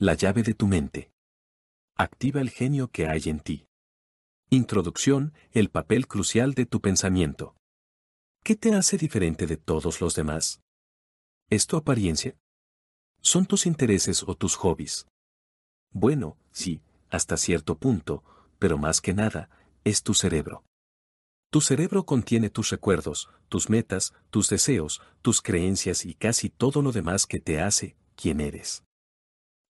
La llave de tu mente. Activa el genio que hay en ti. Introducción, el papel crucial de tu pensamiento. ¿Qué te hace diferente de todos los demás? ¿Es tu apariencia? ¿Son tus intereses o tus hobbies? Bueno, sí, hasta cierto punto, pero más que nada, es tu cerebro. Tu cerebro contiene tus recuerdos, tus metas, tus deseos, tus creencias y casi todo lo demás que te hace quien eres.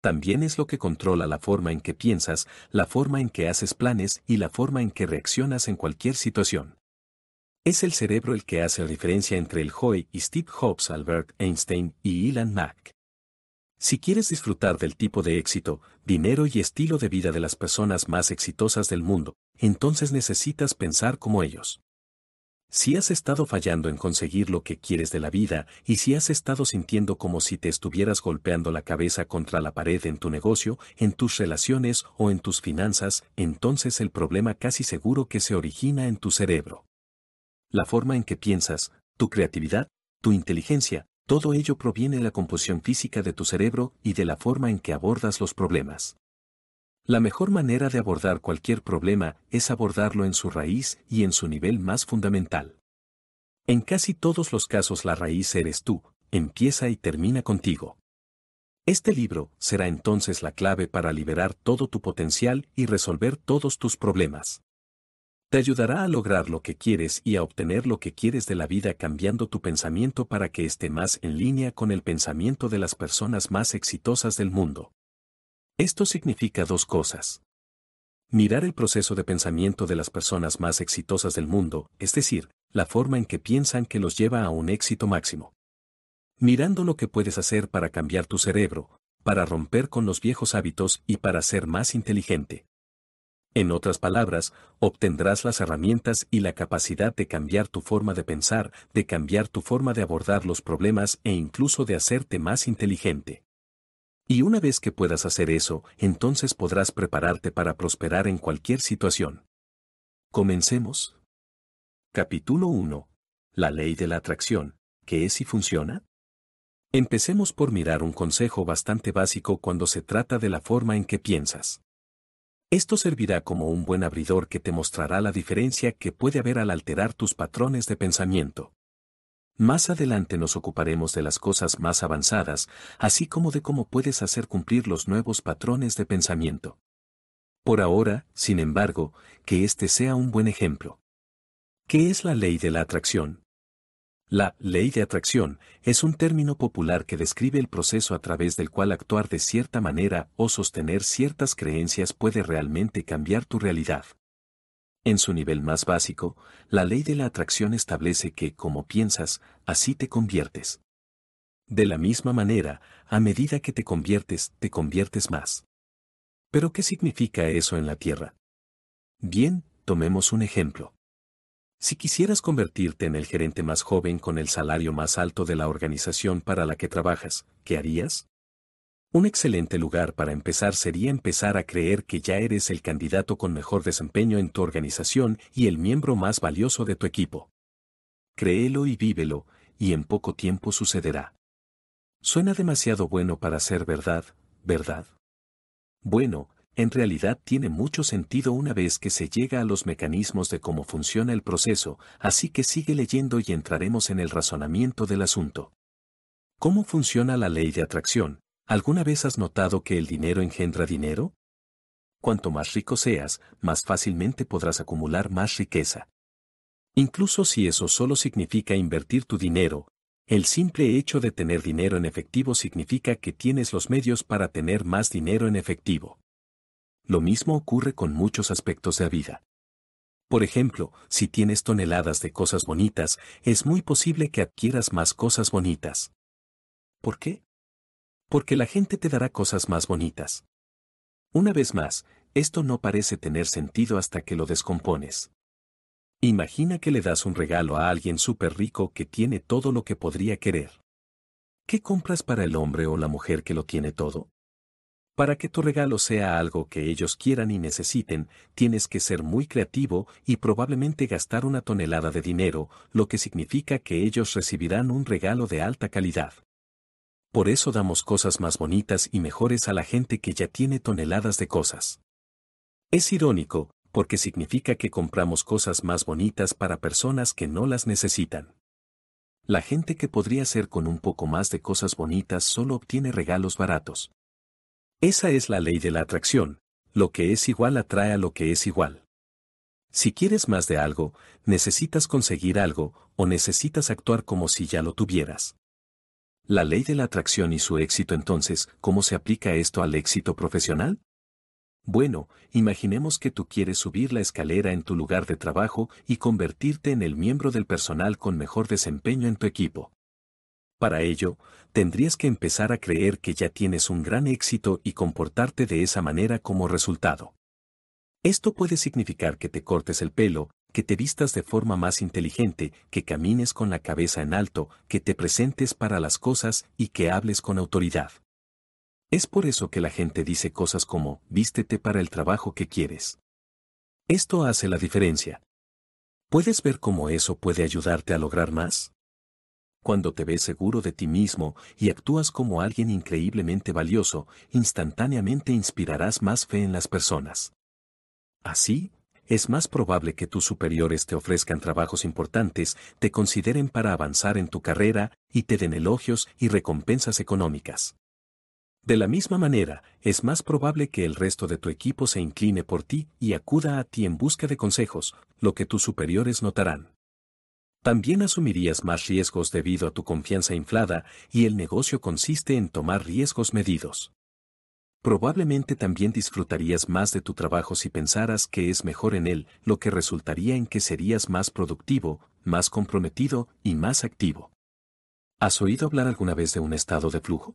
También es lo que controla la forma en que piensas, la forma en que haces planes y la forma en que reaccionas en cualquier situación. Es el cerebro el que hace la diferencia entre el Hoy y Steve Jobs, Albert Einstein y Elon Musk. Si quieres disfrutar del tipo de éxito, dinero y estilo de vida de las personas más exitosas del mundo, entonces necesitas pensar como ellos. Si has estado fallando en conseguir lo que quieres de la vida y si has estado sintiendo como si te estuvieras golpeando la cabeza contra la pared en tu negocio, en tus relaciones o en tus finanzas, entonces el problema casi seguro que se origina en tu cerebro. La forma en que piensas, tu creatividad, tu inteligencia, todo ello proviene de la composición física de tu cerebro y de la forma en que abordas los problemas. La mejor manera de abordar cualquier problema es abordarlo en su raíz y en su nivel más fundamental. En casi todos los casos la raíz eres tú, empieza y termina contigo. Este libro será entonces la clave para liberar todo tu potencial y resolver todos tus problemas. Te ayudará a lograr lo que quieres y a obtener lo que quieres de la vida cambiando tu pensamiento para que esté más en línea con el pensamiento de las personas más exitosas del mundo. Esto significa dos cosas. Mirar el proceso de pensamiento de las personas más exitosas del mundo, es decir, la forma en que piensan que los lleva a un éxito máximo. Mirando lo que puedes hacer para cambiar tu cerebro, para romper con los viejos hábitos y para ser más inteligente. En otras palabras, obtendrás las herramientas y la capacidad de cambiar tu forma de pensar, de cambiar tu forma de abordar los problemas e incluso de hacerte más inteligente. Y una vez que puedas hacer eso, entonces podrás prepararte para prosperar en cualquier situación. Comencemos. Capítulo 1. La ley de la atracción. ¿Qué es y funciona? Empecemos por mirar un consejo bastante básico cuando se trata de la forma en que piensas. Esto servirá como un buen abridor que te mostrará la diferencia que puede haber al alterar tus patrones de pensamiento. Más adelante nos ocuparemos de las cosas más avanzadas, así como de cómo puedes hacer cumplir los nuevos patrones de pensamiento. Por ahora, sin embargo, que este sea un buen ejemplo. ¿Qué es la ley de la atracción? La ley de atracción es un término popular que describe el proceso a través del cual actuar de cierta manera o sostener ciertas creencias puede realmente cambiar tu realidad. En su nivel más básico, la ley de la atracción establece que, como piensas, así te conviertes. De la misma manera, a medida que te conviertes, te conviertes más. ¿Pero qué significa eso en la Tierra? Bien, tomemos un ejemplo. Si quisieras convertirte en el gerente más joven con el salario más alto de la organización para la que trabajas, ¿qué harías? Un excelente lugar para empezar sería empezar a creer que ya eres el candidato con mejor desempeño en tu organización y el miembro más valioso de tu equipo. Créelo y vívelo, y en poco tiempo sucederá. Suena demasiado bueno para ser verdad, ¿verdad? Bueno, en realidad tiene mucho sentido una vez que se llega a los mecanismos de cómo funciona el proceso, así que sigue leyendo y entraremos en el razonamiento del asunto. ¿Cómo funciona la ley de atracción? ¿Alguna vez has notado que el dinero engendra dinero? Cuanto más rico seas, más fácilmente podrás acumular más riqueza. Incluso si eso solo significa invertir tu dinero, el simple hecho de tener dinero en efectivo significa que tienes los medios para tener más dinero en efectivo. Lo mismo ocurre con muchos aspectos de la vida. Por ejemplo, si tienes toneladas de cosas bonitas, es muy posible que adquieras más cosas bonitas. ¿Por qué? Porque la gente te dará cosas más bonitas. Una vez más, esto no parece tener sentido hasta que lo descompones. Imagina que le das un regalo a alguien súper rico que tiene todo lo que podría querer. ¿Qué compras para el hombre o la mujer que lo tiene todo? Para que tu regalo sea algo que ellos quieran y necesiten, tienes que ser muy creativo y probablemente gastar una tonelada de dinero, lo que significa que ellos recibirán un regalo de alta calidad. Por eso damos cosas más bonitas y mejores a la gente que ya tiene toneladas de cosas. Es irónico, porque significa que compramos cosas más bonitas para personas que no las necesitan. La gente que podría ser con un poco más de cosas bonitas solo obtiene regalos baratos. Esa es la ley de la atracción, lo que es igual atrae a lo que es igual. Si quieres más de algo, necesitas conseguir algo, o necesitas actuar como si ya lo tuvieras. La ley de la atracción y su éxito entonces, ¿cómo se aplica esto al éxito profesional? Bueno, imaginemos que tú quieres subir la escalera en tu lugar de trabajo y convertirte en el miembro del personal con mejor desempeño en tu equipo. Para ello, tendrías que empezar a creer que ya tienes un gran éxito y comportarte de esa manera como resultado. Esto puede significar que te cortes el pelo, que te vistas de forma más inteligente, que camines con la cabeza en alto, que te presentes para las cosas y que hables con autoridad. Es por eso que la gente dice cosas como, vístete para el trabajo que quieres. Esto hace la diferencia. ¿Puedes ver cómo eso puede ayudarte a lograr más? Cuando te ves seguro de ti mismo y actúas como alguien increíblemente valioso, instantáneamente inspirarás más fe en las personas. Así, es más probable que tus superiores te ofrezcan trabajos importantes, te consideren para avanzar en tu carrera y te den elogios y recompensas económicas. De la misma manera, es más probable que el resto de tu equipo se incline por ti y acuda a ti en busca de consejos, lo que tus superiores notarán. También asumirías más riesgos debido a tu confianza inflada y el negocio consiste en tomar riesgos medidos. Probablemente también disfrutarías más de tu trabajo si pensaras que es mejor en él, lo que resultaría en que serías más productivo, más comprometido y más activo. ¿Has oído hablar alguna vez de un estado de flujo?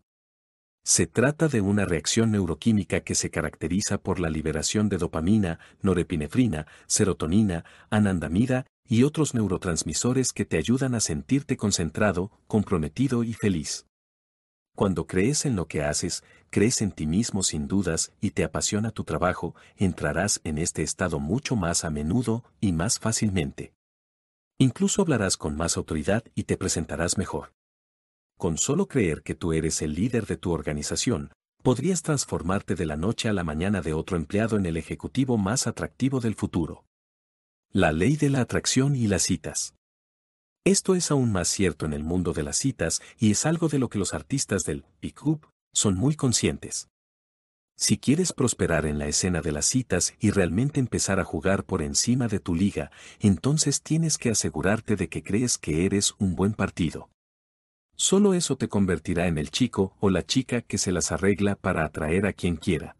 Se trata de una reacción neuroquímica que se caracteriza por la liberación de dopamina, norepinefrina, serotonina, anandamida y otros neurotransmisores que te ayudan a sentirte concentrado, comprometido y feliz. Cuando crees en lo que haces, crees en ti mismo sin dudas y te apasiona tu trabajo, entrarás en este estado mucho más a menudo y más fácilmente. Incluso hablarás con más autoridad y te presentarás mejor. Con solo creer que tú eres el líder de tu organización, podrías transformarte de la noche a la mañana de otro empleado en el ejecutivo más atractivo del futuro. La ley de la atracción y las citas. Esto es aún más cierto en el mundo de las citas y es algo de lo que los artistas del pick-up son muy conscientes. Si quieres prosperar en la escena de las citas y realmente empezar a jugar por encima de tu liga, entonces tienes que asegurarte de que crees que eres un buen partido. Solo eso te convertirá en el chico o la chica que se las arregla para atraer a quien quiera.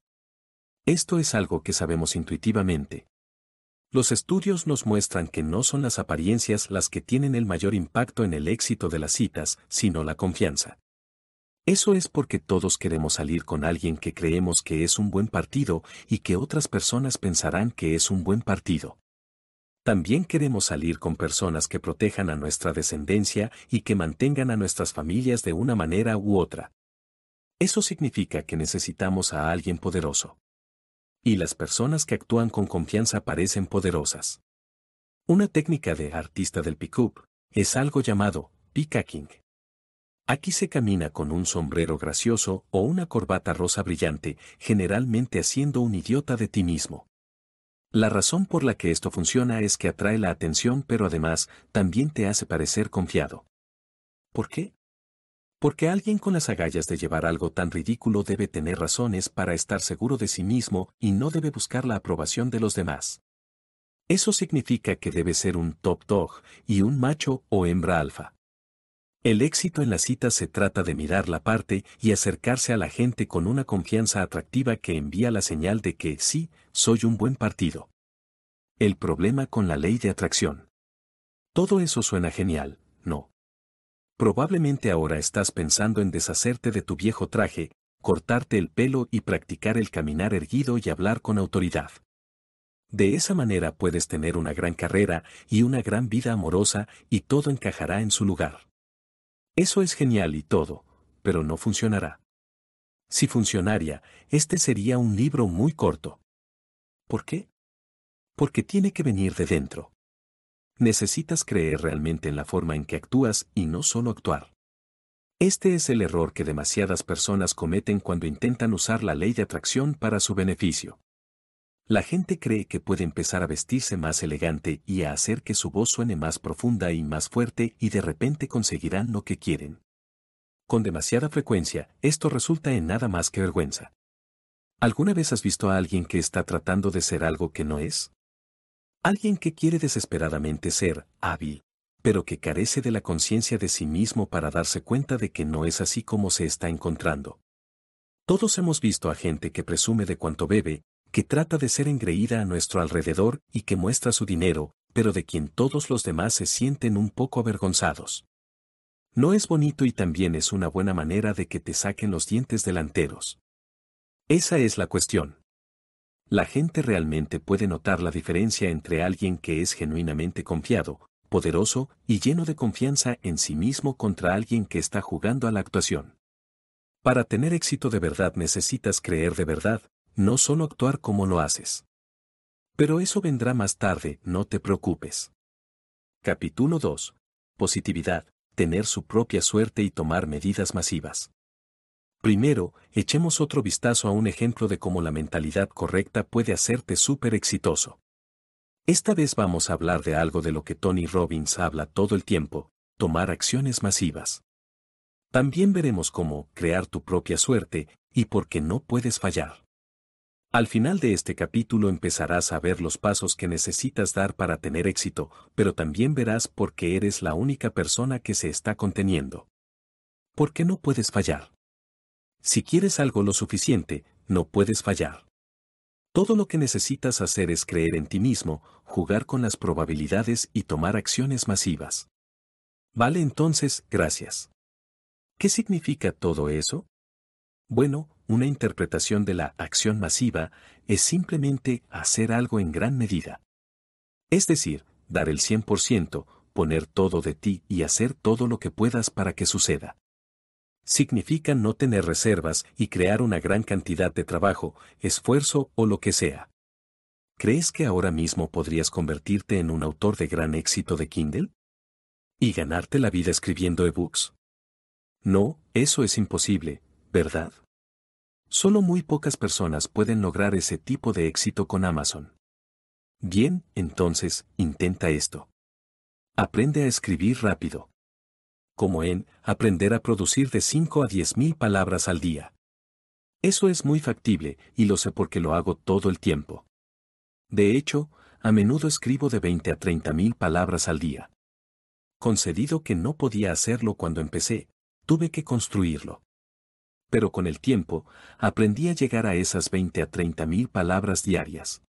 Esto es algo que sabemos intuitivamente. Los estudios nos muestran que no son las apariencias las que tienen el mayor impacto en el éxito de las citas, sino la confianza. Eso es porque todos queremos salir con alguien que creemos que es un buen partido y que otras personas pensarán que es un buen partido. También queremos salir con personas que protejan a nuestra descendencia y que mantengan a nuestras familias de una manera u otra. Eso significa que necesitamos a alguien poderoso. Y las personas que actúan con confianza parecen poderosas. Una técnica de artista del pick-up es algo llamado peacocking. Aquí se camina con un sombrero gracioso o una corbata rosa brillante, generalmente haciendo un idiota de ti mismo. La razón por la que esto funciona es que atrae la atención pero además también te hace parecer confiado. ¿Por qué? Porque alguien con las agallas de llevar algo tan ridículo debe tener razones para estar seguro de sí mismo y no debe buscar la aprobación de los demás. Eso significa que debe ser un top dog y un macho o hembra alfa. El éxito en la cita se trata de mirar la parte y acercarse a la gente con una confianza atractiva que envía la señal de que sí, soy un buen partido. El problema con la ley de atracción. Todo eso suena genial, ¿no? Probablemente ahora estás pensando en deshacerte de tu viejo traje, cortarte el pelo y practicar el caminar erguido y hablar con autoridad. De esa manera puedes tener una gran carrera y una gran vida amorosa y todo encajará en su lugar. Eso es genial y todo, pero no funcionará. Si funcionaría, este sería un libro muy corto. ¿Por qué? Porque tiene que venir de dentro. Necesitas creer realmente en la forma en que actúas y no solo actuar. Este es el error que demasiadas personas cometen cuando intentan usar la ley de atracción para su beneficio. La gente cree que puede empezar a vestirse más elegante y a hacer que su voz suene más profunda y más fuerte y de repente conseguirán lo que quieren. Con demasiada frecuencia, esto resulta en nada más que vergüenza. ¿Alguna vez has visto a alguien que está tratando de ser algo que no es? Alguien que quiere desesperadamente ser hábil, pero que carece de la conciencia de sí mismo para darse cuenta de que no es así como se está encontrando. Todos hemos visto a gente que presume de cuanto bebe, que trata de ser engreída a nuestro alrededor y que muestra su dinero, pero de quien todos los demás se sienten un poco avergonzados. No es bonito y también es una buena manera de que te saquen los dientes delanteros. Esa es la cuestión. La gente realmente puede notar la diferencia entre alguien que es genuinamente confiado, poderoso y lleno de confianza en sí mismo contra alguien que está jugando a la actuación. Para tener éxito de verdad necesitas creer de verdad, no solo actuar como lo haces. Pero eso vendrá más tarde, no te preocupes. Capítulo 2. Positividad, tener su propia suerte y tomar medidas masivas. Primero, echemos otro vistazo a un ejemplo de cómo la mentalidad correcta puede hacerte súper exitoso. Esta vez vamos a hablar de algo de lo que Tony Robbins habla todo el tiempo, tomar acciones masivas. También veremos cómo crear tu propia suerte y por qué no puedes fallar. Al final de este capítulo empezarás a ver los pasos que necesitas dar para tener éxito, pero también verás por qué eres la única persona que se está conteniendo. ¿Por qué no puedes fallar? Si quieres algo lo suficiente, no puedes fallar. Todo lo que necesitas hacer es creer en ti mismo, jugar con las probabilidades y tomar acciones masivas. Vale entonces, gracias. ¿Qué significa todo eso? Bueno, una interpretación de la acción masiva es simplemente hacer algo en gran medida. Es decir, dar el 100%, poner todo de ti y hacer todo lo que puedas para que suceda. Significa no tener reservas y crear una gran cantidad de trabajo, esfuerzo o lo que sea. ¿Crees que ahora mismo podrías convertirte en un autor de gran éxito de Kindle? ¿Y ganarte la vida escribiendo ebooks? No, eso es imposible, ¿verdad? Solo muy pocas personas pueden lograr ese tipo de éxito con Amazon. Bien, entonces, intenta esto. Aprende a escribir rápido. Como en, aprender a producir de 5 a 10 mil palabras al día. Eso es muy factible, y lo sé porque lo hago todo el tiempo. De hecho, a menudo escribo de 20 a 30 mil palabras al día. Concedido que no podía hacerlo cuando empecé, tuve que construirlo pero con el tiempo, aprendí a llegar a esas 20 a 30 mil palabras diarias.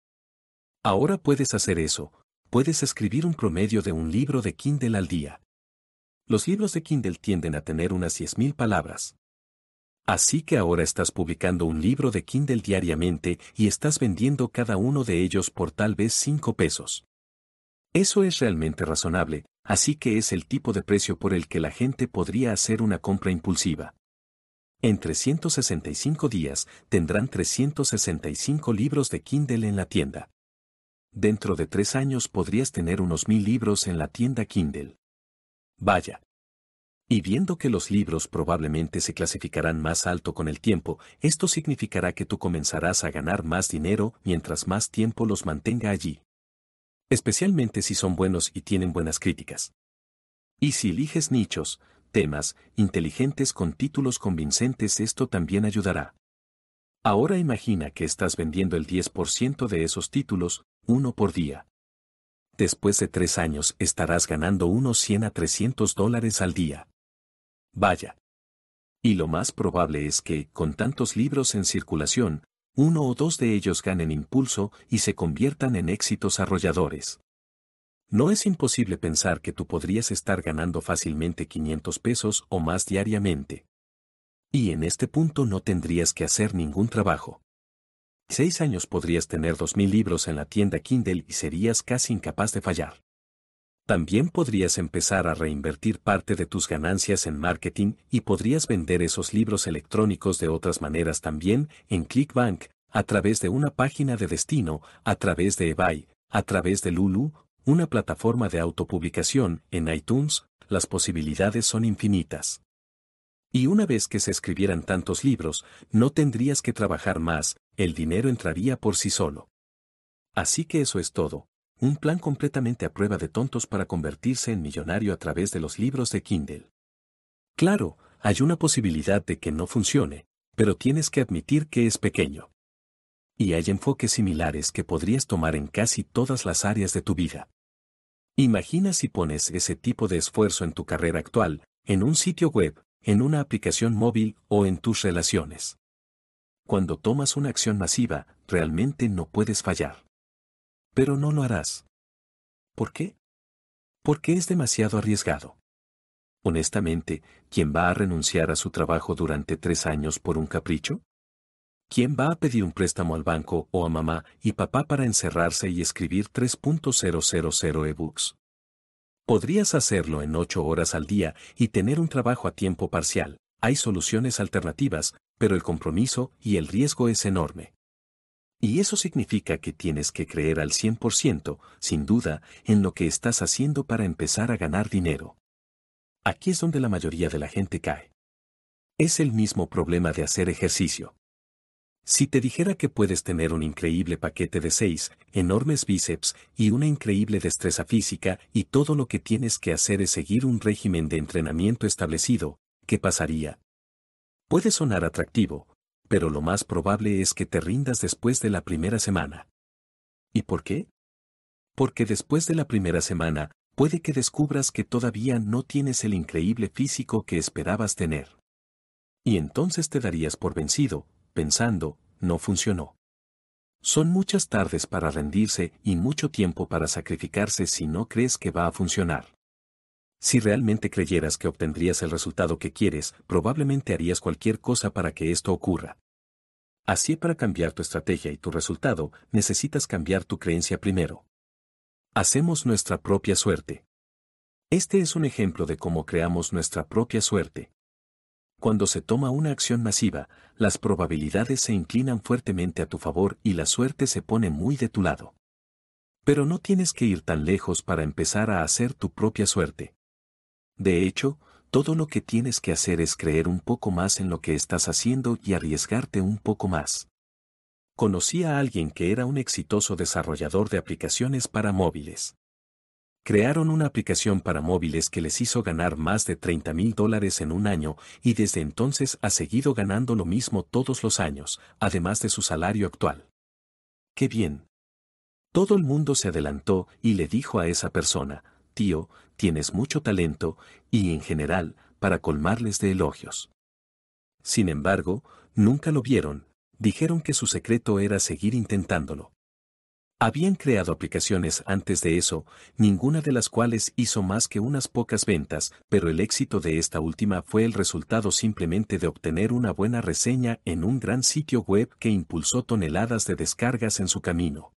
Ahora puedes hacer eso, puedes escribir un promedio de un libro de Kindle al día. Los libros de Kindle tienden a tener unas 10.000 palabras. Así que ahora estás publicando un libro de Kindle diariamente y estás vendiendo cada uno de ellos por tal vez 5 pesos. Eso es realmente razonable, así que es el tipo de precio por el que la gente podría hacer una compra impulsiva. En 365 días tendrán 365 libros de Kindle en la tienda. Dentro de tres años podrías tener unos mil libros en la tienda Kindle. Vaya. Y viendo que los libros probablemente se clasificarán más alto con el tiempo, esto significará que tú comenzarás a ganar más dinero mientras más tiempo los mantenga allí. Especialmente si son buenos y tienen buenas críticas. Y si eliges nichos, temas, inteligentes con títulos convincentes esto también ayudará. Ahora imagina que estás vendiendo el 10% de esos títulos, uno por día. Después de tres años estarás ganando unos 100 a 300 dólares al día. Vaya. Y lo más probable es que, con tantos libros en circulación, uno o dos de ellos ganen impulso y se conviertan en éxitos arrolladores. No es imposible pensar que tú podrías estar ganando fácilmente 500 pesos o más diariamente. Y en este punto no tendrías que hacer ningún trabajo. Seis años podrías tener 2.000 libros en la tienda Kindle y serías casi incapaz de fallar. También podrías empezar a reinvertir parte de tus ganancias en marketing y podrías vender esos libros electrónicos de otras maneras también, en ClickBank, a través de una página de destino, a través de eBay, a través de Lulu una plataforma de autopublicación, en iTunes, las posibilidades son infinitas. Y una vez que se escribieran tantos libros, no tendrías que trabajar más, el dinero entraría por sí solo. Así que eso es todo, un plan completamente a prueba de tontos para convertirse en millonario a través de los libros de Kindle. Claro, hay una posibilidad de que no funcione, pero tienes que admitir que es pequeño. Y hay enfoques similares que podrías tomar en casi todas las áreas de tu vida. Imagina si pones ese tipo de esfuerzo en tu carrera actual, en un sitio web, en una aplicación móvil o en tus relaciones. Cuando tomas una acción masiva, realmente no puedes fallar. Pero no lo harás. ¿Por qué? Porque es demasiado arriesgado. Honestamente, ¿quién va a renunciar a su trabajo durante tres años por un capricho? ¿Quién va a pedir un préstamo al banco o a mamá y papá para encerrarse y escribir 3.000 ebooks? Podrías hacerlo en ocho horas al día y tener un trabajo a tiempo parcial. Hay soluciones alternativas, pero el compromiso y el riesgo es enorme. Y eso significa que tienes que creer al 100%, sin duda, en lo que estás haciendo para empezar a ganar dinero. Aquí es donde la mayoría de la gente cae. Es el mismo problema de hacer ejercicio. Si te dijera que puedes tener un increíble paquete de seis, enormes bíceps y una increíble destreza física y todo lo que tienes que hacer es seguir un régimen de entrenamiento establecido, ¿qué pasaría? Puede sonar atractivo, pero lo más probable es que te rindas después de la primera semana. ¿Y por qué? Porque después de la primera semana, puede que descubras que todavía no tienes el increíble físico que esperabas tener. Y entonces te darías por vencido, pensando, no funcionó. Son muchas tardes para rendirse y mucho tiempo para sacrificarse si no crees que va a funcionar. Si realmente creyeras que obtendrías el resultado que quieres, probablemente harías cualquier cosa para que esto ocurra. Así para cambiar tu estrategia y tu resultado, necesitas cambiar tu creencia primero. Hacemos nuestra propia suerte. Este es un ejemplo de cómo creamos nuestra propia suerte. Cuando se toma una acción masiva, las probabilidades se inclinan fuertemente a tu favor y la suerte se pone muy de tu lado. Pero no tienes que ir tan lejos para empezar a hacer tu propia suerte. De hecho, todo lo que tienes que hacer es creer un poco más en lo que estás haciendo y arriesgarte un poco más. Conocí a alguien que era un exitoso desarrollador de aplicaciones para móviles. Crearon una aplicación para móviles que les hizo ganar más de 30 mil dólares en un año y desde entonces ha seguido ganando lo mismo todos los años, además de su salario actual. ¡Qué bien! Todo el mundo se adelantó y le dijo a esa persona, tío, tienes mucho talento, y en general, para colmarles de elogios. Sin embargo, nunca lo vieron, dijeron que su secreto era seguir intentándolo. Habían creado aplicaciones antes de eso, ninguna de las cuales hizo más que unas pocas ventas, pero el éxito de esta última fue el resultado simplemente de obtener una buena reseña en un gran sitio web que impulsó toneladas de descargas en su camino.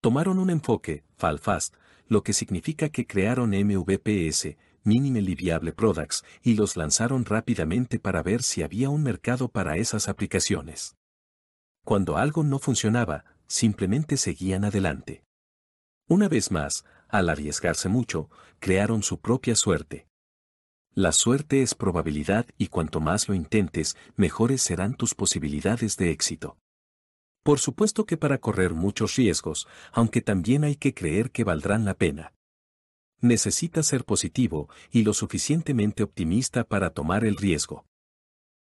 Tomaron un enfoque, FalFast, lo que significa que crearon MVPS, Minimally Viable Products, y los lanzaron rápidamente para ver si había un mercado para esas aplicaciones. Cuando algo no funcionaba, simplemente seguían adelante. Una vez más, al arriesgarse mucho, crearon su propia suerte. La suerte es probabilidad y cuanto más lo intentes, mejores serán tus posibilidades de éxito. Por supuesto que para correr muchos riesgos, aunque también hay que creer que valdrán la pena. Necesitas ser positivo y lo suficientemente optimista para tomar el riesgo.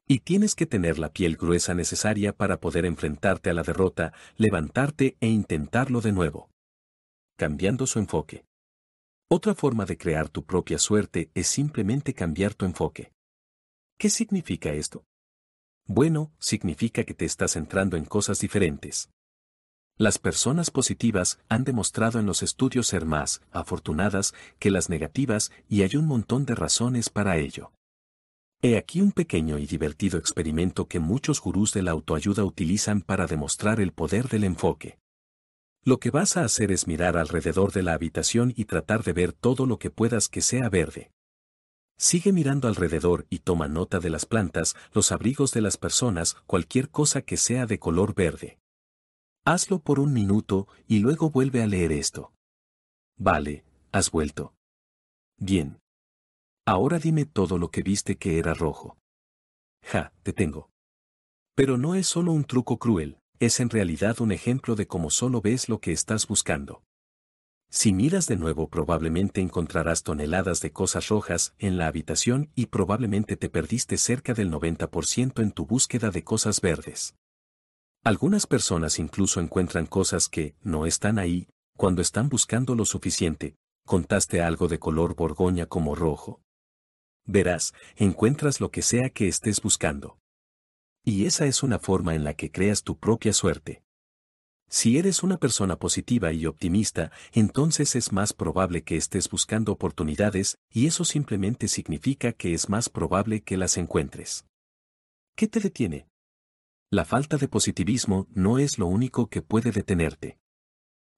Y tienes que tener la piel gruesa necesaria para poder enfrentarte a la derrota, levantarte e intentarlo de nuevo. Cambiando su enfoque. Otra forma de crear tu propia suerte es simplemente cambiar tu enfoque. ¿Qué significa esto? Bueno, significa que te estás centrando en cosas diferentes. Las personas positivas han demostrado en los estudios ser más afortunadas que las negativas y hay un montón de razones para ello. He aquí un pequeño y divertido experimento que muchos gurús de la autoayuda utilizan para demostrar el poder del enfoque. Lo que vas a hacer es mirar alrededor de la habitación y tratar de ver todo lo que puedas que sea verde. Sigue mirando alrededor y toma nota de las plantas, los abrigos de las personas, cualquier cosa que sea de color verde. Hazlo por un minuto y luego vuelve a leer esto. Vale, has vuelto. Bien. Ahora dime todo lo que viste que era rojo. Ja, te tengo. Pero no es solo un truco cruel, es en realidad un ejemplo de cómo solo ves lo que estás buscando. Si miras de nuevo probablemente encontrarás toneladas de cosas rojas en la habitación y probablemente te perdiste cerca del 90% en tu búsqueda de cosas verdes. Algunas personas incluso encuentran cosas que no están ahí cuando están buscando lo suficiente. ¿Contaste algo de color borgoña como rojo? Verás, encuentras lo que sea que estés buscando. Y esa es una forma en la que creas tu propia suerte. Si eres una persona positiva y optimista, entonces es más probable que estés buscando oportunidades y eso simplemente significa que es más probable que las encuentres. ¿Qué te detiene? La falta de positivismo no es lo único que puede detenerte.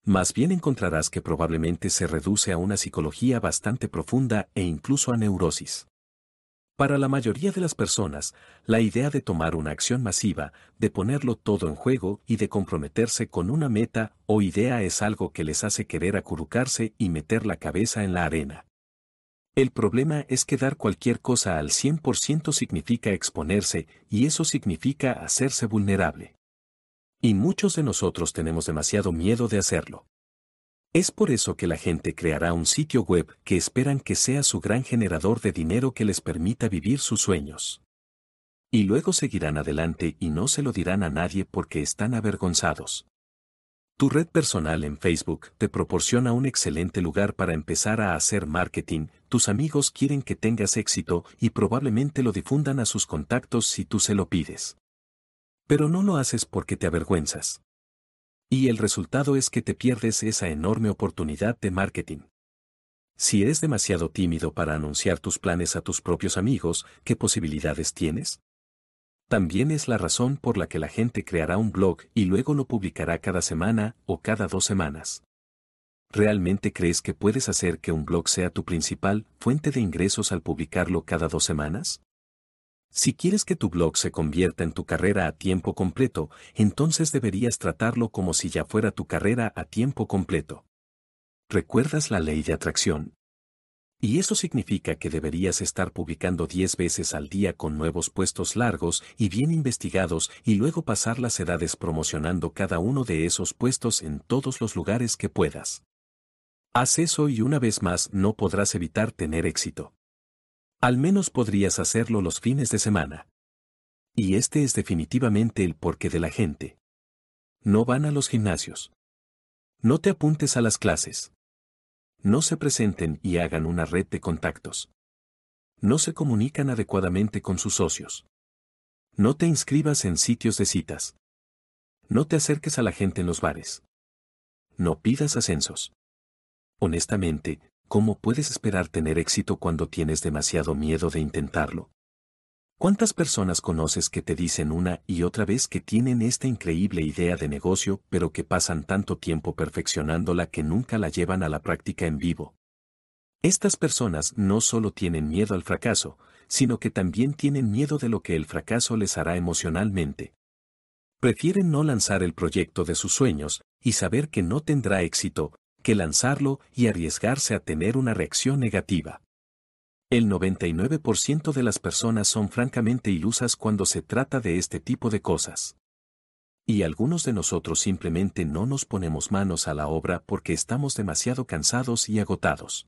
Más bien encontrarás que probablemente se reduce a una psicología bastante profunda e incluso a neurosis. Para la mayoría de las personas, la idea de tomar una acción masiva, de ponerlo todo en juego y de comprometerse con una meta o idea es algo que les hace querer acurrucarse y meter la cabeza en la arena. El problema es que dar cualquier cosa al 100% significa exponerse y eso significa hacerse vulnerable. Y muchos de nosotros tenemos demasiado miedo de hacerlo. Es por eso que la gente creará un sitio web que esperan que sea su gran generador de dinero que les permita vivir sus sueños. Y luego seguirán adelante y no se lo dirán a nadie porque están avergonzados. Tu red personal en Facebook te proporciona un excelente lugar para empezar a hacer marketing, tus amigos quieren que tengas éxito y probablemente lo difundan a sus contactos si tú se lo pides. Pero no lo haces porque te avergüenzas. Y el resultado es que te pierdes esa enorme oportunidad de marketing. Si eres demasiado tímido para anunciar tus planes a tus propios amigos, ¿qué posibilidades tienes? También es la razón por la que la gente creará un blog y luego lo publicará cada semana o cada dos semanas. ¿Realmente crees que puedes hacer que un blog sea tu principal fuente de ingresos al publicarlo cada dos semanas? Si quieres que tu blog se convierta en tu carrera a tiempo completo, entonces deberías tratarlo como si ya fuera tu carrera a tiempo completo. ¿Recuerdas la ley de atracción? Y eso significa que deberías estar publicando 10 veces al día con nuevos puestos largos y bien investigados y luego pasar las edades promocionando cada uno de esos puestos en todos los lugares que puedas. Haz eso y una vez más no podrás evitar tener éxito. Al menos podrías hacerlo los fines de semana. Y este es definitivamente el porqué de la gente. No van a los gimnasios. No te apuntes a las clases. No se presenten y hagan una red de contactos. No se comunican adecuadamente con sus socios. No te inscribas en sitios de citas. No te acerques a la gente en los bares. No pidas ascensos. Honestamente, ¿Cómo puedes esperar tener éxito cuando tienes demasiado miedo de intentarlo? ¿Cuántas personas conoces que te dicen una y otra vez que tienen esta increíble idea de negocio pero que pasan tanto tiempo perfeccionándola que nunca la llevan a la práctica en vivo? Estas personas no solo tienen miedo al fracaso, sino que también tienen miedo de lo que el fracaso les hará emocionalmente. Prefieren no lanzar el proyecto de sus sueños y saber que no tendrá éxito, que lanzarlo y arriesgarse a tener una reacción negativa. El 99% de las personas son francamente ilusas cuando se trata de este tipo de cosas. Y algunos de nosotros simplemente no nos ponemos manos a la obra porque estamos demasiado cansados y agotados.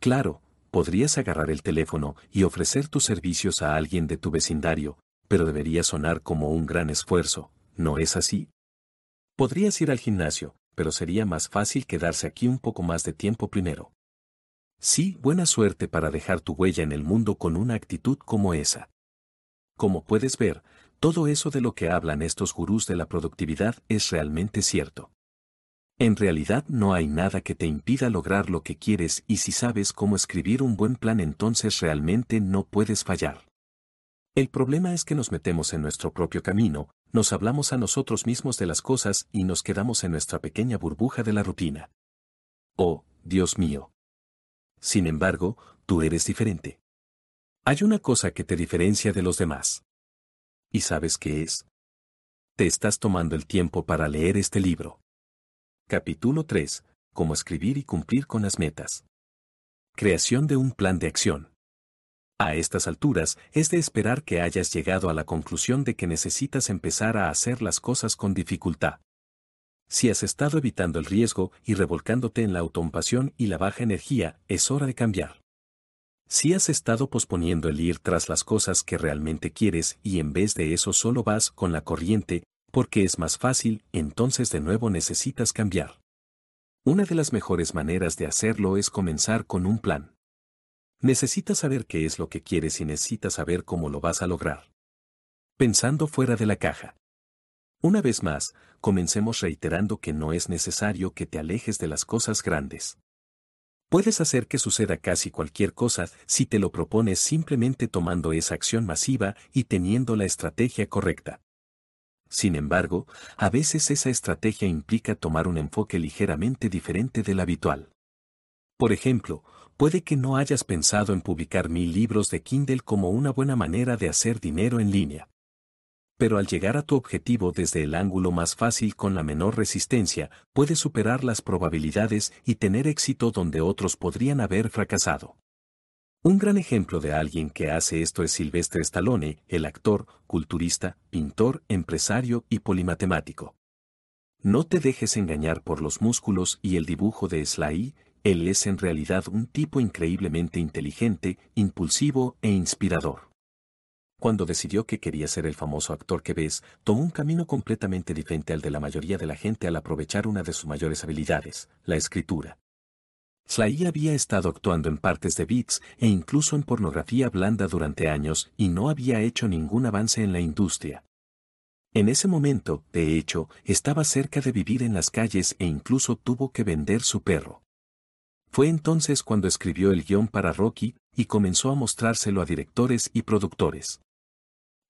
Claro, podrías agarrar el teléfono y ofrecer tus servicios a alguien de tu vecindario, pero debería sonar como un gran esfuerzo, ¿no es así? Podrías ir al gimnasio, pero sería más fácil quedarse aquí un poco más de tiempo primero. Sí, buena suerte para dejar tu huella en el mundo con una actitud como esa. Como puedes ver, todo eso de lo que hablan estos gurús de la productividad es realmente cierto. En realidad no hay nada que te impida lograr lo que quieres y si sabes cómo escribir un buen plan entonces realmente no puedes fallar. El problema es que nos metemos en nuestro propio camino, nos hablamos a nosotros mismos de las cosas y nos quedamos en nuestra pequeña burbuja de la rutina. Oh, Dios mío. Sin embargo, tú eres diferente. Hay una cosa que te diferencia de los demás. ¿Y sabes qué es? Te estás tomando el tiempo para leer este libro. Capítulo 3. Cómo escribir y cumplir con las metas. Creación de un plan de acción. A estas alturas, es de esperar que hayas llegado a la conclusión de que necesitas empezar a hacer las cosas con dificultad. Si has estado evitando el riesgo y revolcándote en la autocompasión y la baja energía, es hora de cambiar. Si has estado posponiendo el ir tras las cosas que realmente quieres y en vez de eso solo vas con la corriente, porque es más fácil, entonces de nuevo necesitas cambiar. Una de las mejores maneras de hacerlo es comenzar con un plan. Necesitas saber qué es lo que quieres y necesitas saber cómo lo vas a lograr. Pensando fuera de la caja. Una vez más, comencemos reiterando que no es necesario que te alejes de las cosas grandes. Puedes hacer que suceda casi cualquier cosa si te lo propones simplemente tomando esa acción masiva y teniendo la estrategia correcta. Sin embargo, a veces esa estrategia implica tomar un enfoque ligeramente diferente del habitual. Por ejemplo, puede que no hayas pensado en publicar mil libros de Kindle como una buena manera de hacer dinero en línea. Pero al llegar a tu objetivo desde el ángulo más fácil con la menor resistencia, puedes superar las probabilidades y tener éxito donde otros podrían haber fracasado. Un gran ejemplo de alguien que hace esto es Silvestre Stallone, el actor, culturista, pintor, empresario y polimatemático. No te dejes engañar por los músculos y el dibujo de Sly, él es en realidad un tipo increíblemente inteligente, impulsivo e inspirador. Cuando decidió que quería ser el famoso actor que ves, tomó un camino completamente diferente al de la mayoría de la gente al aprovechar una de sus mayores habilidades, la escritura. Sly había estado actuando en partes de beats e incluso en pornografía blanda durante años y no había hecho ningún avance en la industria. En ese momento, de hecho, estaba cerca de vivir en las calles e incluso tuvo que vender su perro. Fue entonces cuando escribió el guion para Rocky y comenzó a mostrárselo a directores y productores.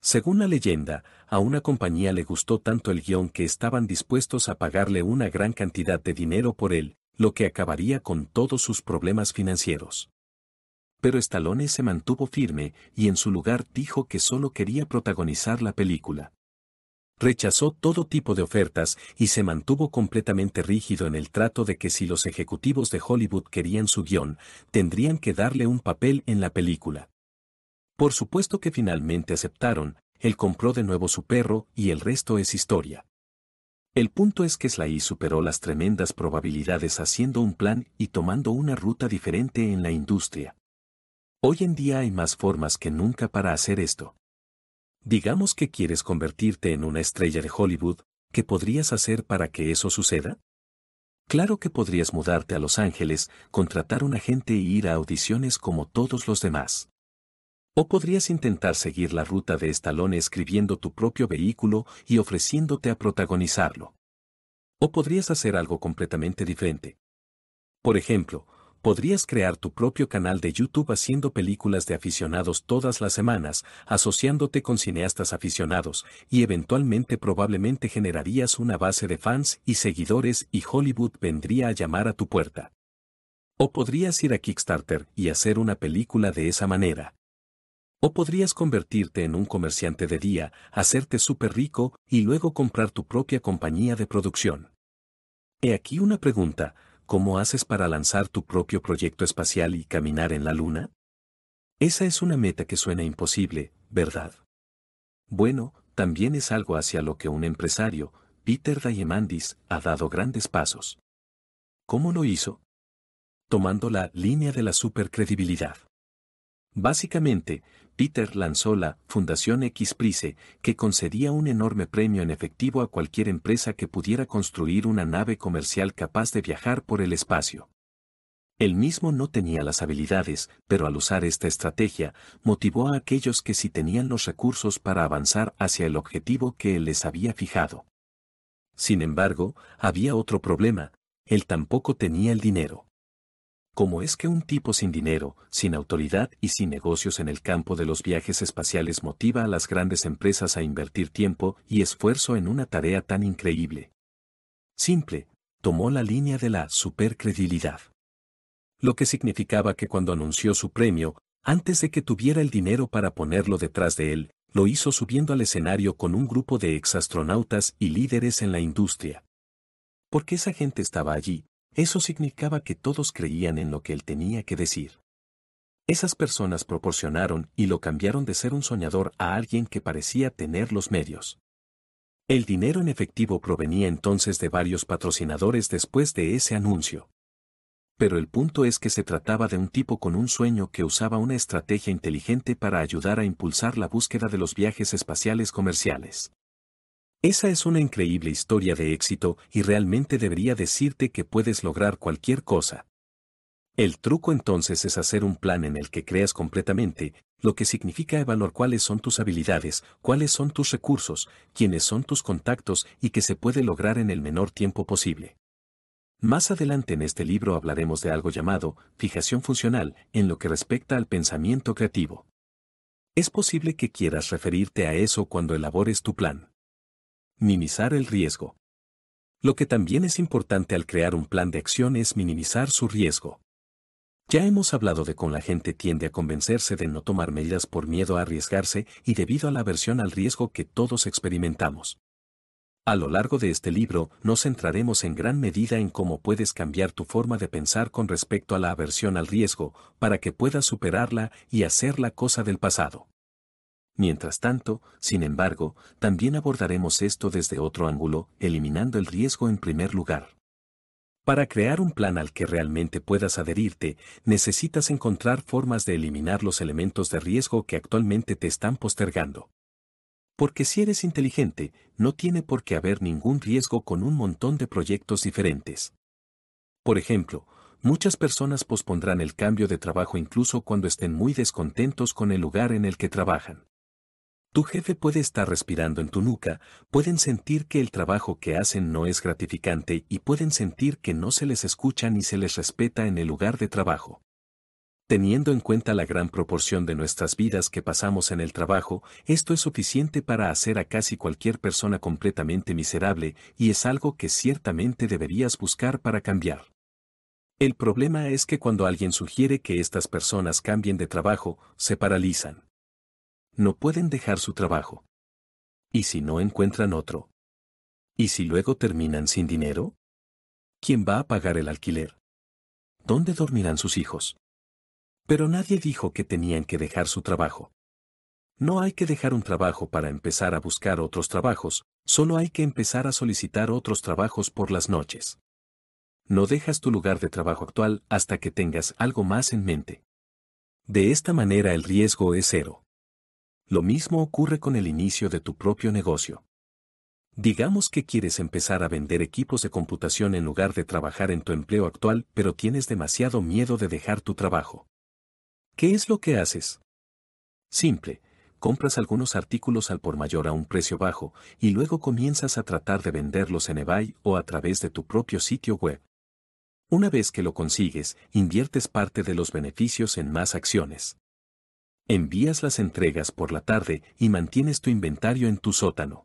Según la leyenda, a una compañía le gustó tanto el guion que estaban dispuestos a pagarle una gran cantidad de dinero por él, lo que acabaría con todos sus problemas financieros. Pero Stallone se mantuvo firme y en su lugar dijo que solo quería protagonizar la película. Rechazó todo tipo de ofertas y se mantuvo completamente rígido en el trato de que si los ejecutivos de Hollywood querían su guion, tendrían que darle un papel en la película. Por supuesto que finalmente aceptaron, él compró de nuevo su perro y el resto es historia. El punto es que Sly superó las tremendas probabilidades haciendo un plan y tomando una ruta diferente en la industria. Hoy en día hay más formas que nunca para hacer esto. Digamos que quieres convertirte en una estrella de Hollywood, ¿qué podrías hacer para que eso suceda? Claro que podrías mudarte a Los Ángeles, contratar un agente e ir a audiciones como todos los demás. O podrías intentar seguir la ruta de Stallone escribiendo tu propio vehículo y ofreciéndote a protagonizarlo. O podrías hacer algo completamente diferente. Por ejemplo, podrías crear tu propio canal de YouTube haciendo películas de aficionados todas las semanas, asociándote con cineastas aficionados, y eventualmente probablemente generarías una base de fans y seguidores y Hollywood vendría a llamar a tu puerta. O podrías ir a Kickstarter y hacer una película de esa manera. O podrías convertirte en un comerciante de día, hacerte súper rico y luego comprar tu propia compañía de producción. He aquí una pregunta, ¿Cómo haces para lanzar tu propio proyecto espacial y caminar en la Luna? Esa es una meta que suena imposible, ¿verdad? Bueno, también es algo hacia lo que un empresario, Peter Diamandis, ha dado grandes pasos. ¿Cómo lo hizo? Tomando la línea de la supercredibilidad. Básicamente, Peter lanzó la Fundación X Prize, que concedía un enorme premio en efectivo a cualquier empresa que pudiera construir una nave comercial capaz de viajar por el espacio. Él mismo no tenía las habilidades, pero al usar esta estrategia, motivó a aquellos que sí tenían los recursos para avanzar hacia el objetivo que él les había fijado. Sin embargo, había otro problema, él tampoco tenía el dinero. ¿Cómo es que un tipo sin dinero, sin autoridad y sin negocios en el campo de los viajes espaciales motiva a las grandes empresas a invertir tiempo y esfuerzo en una tarea tan increíble? Simple, tomó la línea de la supercredibilidad. Lo que significaba que cuando anunció su premio, antes de que tuviera el dinero para ponerlo detrás de él, lo hizo subiendo al escenario con un grupo de exastronautas y líderes en la industria. Porque esa gente estaba allí, eso significaba que todos creían en lo que él tenía que decir. Esas personas proporcionaron y lo cambiaron de ser un soñador a alguien que parecía tener los medios. El dinero en efectivo provenía entonces de varios patrocinadores después de ese anuncio. Pero el punto es que se trataba de un tipo con un sueño que usaba una estrategia inteligente para ayudar a impulsar la búsqueda de los viajes espaciales comerciales. Esa es una increíble historia de éxito y realmente debería decirte que puedes lograr cualquier cosa, el truco entonces es hacer un plan en el que creas completamente, lo que significa evaluar cuáles son tus habilidades, cuáles son tus recursos, quiénes son tus contactos y que se puede lograr en el menor tiempo posible. Más adelante en este libro hablaremos de algo llamado fijación funcional en lo que respecta al pensamiento creativo. Es posible que quieras referirte a eso cuando elabores tu plan. Minimizar el riesgo. Lo que también es importante al crear un plan de acción es minimizar su riesgo. Ya hemos hablado de cómo la gente tiende a convencerse de no tomar medidas por miedo a arriesgarse y debido a la aversión al riesgo que todos experimentamos. A lo largo de este libro nos centraremos en gran medida en cómo puedes cambiar tu forma de pensar con respecto a la aversión al riesgo para que puedas superarla y hacerla cosa del pasado. Mientras tanto, sin embargo, también abordaremos esto desde otro ángulo, eliminando el riesgo en primer lugar. Para crear un plan al que realmente puedas adherirte, necesitas encontrar formas de eliminar los elementos de riesgo que actualmente te están postergando. Porque si eres inteligente, no tiene por qué haber ningún riesgo con un montón de proyectos diferentes. Por ejemplo, muchas personas pospondrán el cambio de trabajo incluso cuando estén muy descontentos con el lugar en el que trabajan. Tu jefe puede estar respirando en tu nuca, pueden sentir que el trabajo que hacen no es gratificante y pueden sentir que no se les escucha ni se les respeta en el lugar de trabajo. Teniendo en cuenta la gran proporción de nuestras vidas que pasamos en el trabajo, esto es suficiente para hacer a casi cualquier persona completamente miserable y es algo que ciertamente deberías buscar para cambiar. El problema es que cuando alguien sugiere que estas personas cambien de trabajo, se paralizan no pueden dejar su trabajo. ¿Y si no encuentran otro? ¿Y si luego terminan sin dinero? ¿Quién va a pagar el alquiler? ¿Dónde dormirán sus hijos? Pero nadie dijo que tenían que dejar su trabajo. No hay que dejar un trabajo para empezar a buscar otros trabajos, solo hay que empezar a solicitar otros trabajos por las noches. No dejas tu lugar de trabajo actual hasta que tengas algo más en mente. De esta manera el riesgo es cero. Lo mismo ocurre con el inicio de tu propio negocio. Digamos que quieres empezar a vender equipos de computación en lugar de trabajar en tu empleo actual, pero tienes demasiado miedo de dejar tu trabajo. ¿Qué es lo que haces? Simple, compras algunos artículos al por mayor a un precio bajo y luego comienzas a tratar de venderlos en eBay o a través de tu propio sitio web. Una vez que lo consigues, inviertes parte de los beneficios en más acciones. Envías las entregas por la tarde y mantienes tu inventario en tu sótano.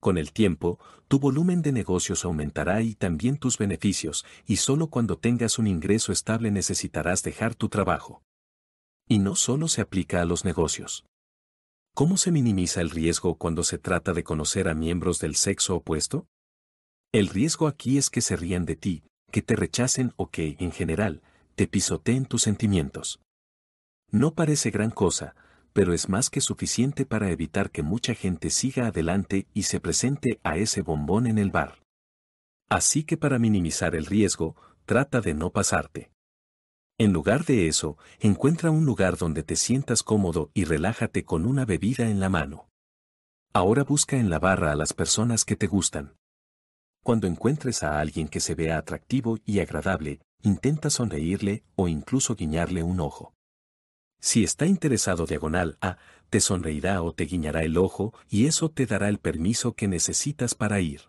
Con el tiempo, tu volumen de negocios aumentará y también tus beneficios, y solo cuando tengas un ingreso estable necesitarás dejar tu trabajo. Y no solo se aplica a los negocios. ¿Cómo se minimiza el riesgo cuando se trata de conocer a miembros del sexo opuesto? El riesgo aquí es que se rían de ti, que te rechacen o que, en general, te pisoteen tus sentimientos. No parece gran cosa, pero es más que suficiente para evitar que mucha gente siga adelante y se presente a ese bombón en el bar. Así que para minimizar el riesgo, trata de no pasarte. En lugar de eso, encuentra un lugar donde te sientas cómodo y relájate con una bebida en la mano. Ahora busca en la barra a las personas que te gustan. Cuando encuentres a alguien que se vea atractivo y agradable, intenta sonreírle o incluso guiñarle un ojo. Si está interesado diagonal A, te sonreirá o te guiñará el ojo y eso te dará el permiso que necesitas para ir.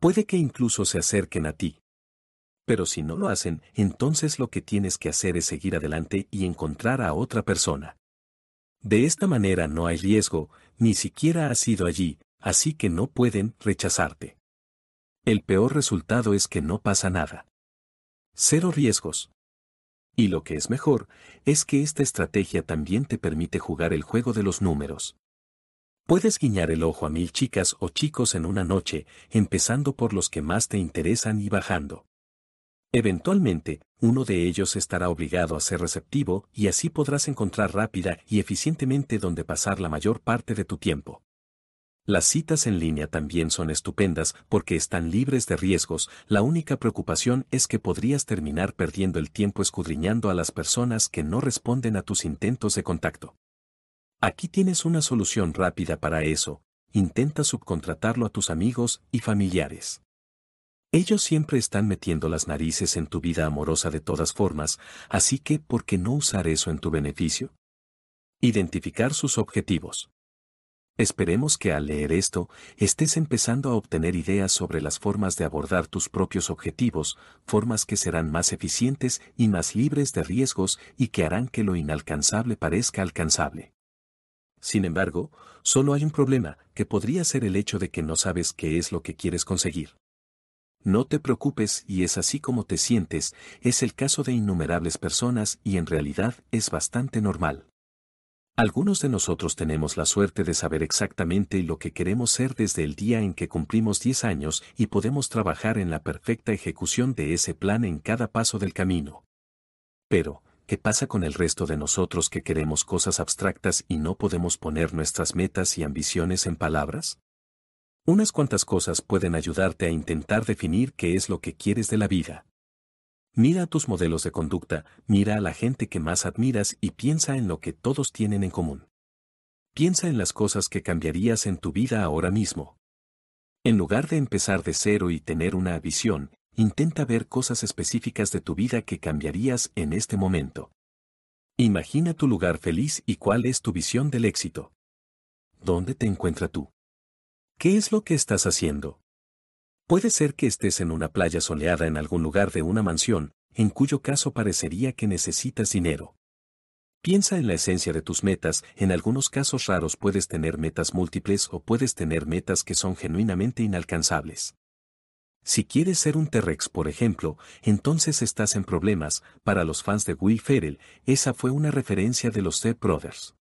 Puede que incluso se acerquen a ti. Pero si no lo hacen, entonces lo que tienes que hacer es seguir adelante y encontrar a otra persona. De esta manera no hay riesgo, ni siquiera has ido allí, así que no pueden rechazarte. El peor resultado es que no pasa nada. Cero riesgos. Y lo que es mejor, es que esta estrategia también te permite jugar el juego de los números. Puedes guiñar el ojo a mil chicas o chicos en una noche, empezando por los que más te interesan y bajando. Eventualmente, uno de ellos estará obligado a ser receptivo y así podrás encontrar rápida y eficientemente donde pasar la mayor parte de tu tiempo. Las citas en línea también son estupendas porque están libres de riesgos, la única preocupación es que podrías terminar perdiendo el tiempo escudriñando a las personas que no responden a tus intentos de contacto. Aquí tienes una solución rápida para eso, intenta subcontratarlo a tus amigos y familiares. Ellos siempre están metiendo las narices en tu vida amorosa de todas formas, así que ¿por qué no usar eso en tu beneficio? Identificar sus objetivos. Esperemos que al leer esto, estés empezando a obtener ideas sobre las formas de abordar tus propios objetivos, formas que serán más eficientes y más libres de riesgos y que harán que lo inalcanzable parezca alcanzable. Sin embargo, solo hay un problema, que podría ser el hecho de que no sabes qué es lo que quieres conseguir. No te preocupes y es así como te sientes, es el caso de innumerables personas y en realidad es bastante normal. Algunos de nosotros tenemos la suerte de saber exactamente lo que queremos ser desde el día en que cumplimos 10 años y podemos trabajar en la perfecta ejecución de ese plan en cada paso del camino. Pero, ¿qué pasa con el resto de nosotros que queremos cosas abstractas y no podemos poner nuestras metas y ambiciones en palabras? Unas cuantas cosas pueden ayudarte a intentar definir qué es lo que quieres de la vida. Mira tus modelos de conducta, mira a la gente que más admiras y piensa en lo que todos tienen en común. Piensa en las cosas que cambiarías en tu vida ahora mismo. En lugar de empezar de cero y tener una visión, intenta ver cosas específicas de tu vida que cambiarías en este momento. Imagina tu lugar feliz y cuál es tu visión del éxito. ¿Dónde te encuentras tú? ¿Qué es lo que estás haciendo? Puede ser que estés en una playa soleada en algún lugar de una mansión, en cuyo caso parecería que necesitas dinero. Piensa en la esencia de tus metas, en algunos casos raros puedes tener metas múltiples o puedes tener metas que son genuinamente inalcanzables. Si quieres ser un T-Rex, por ejemplo, entonces estás en problemas, para los fans de Will Ferrell, esa fue una referencia de los Step Brothers.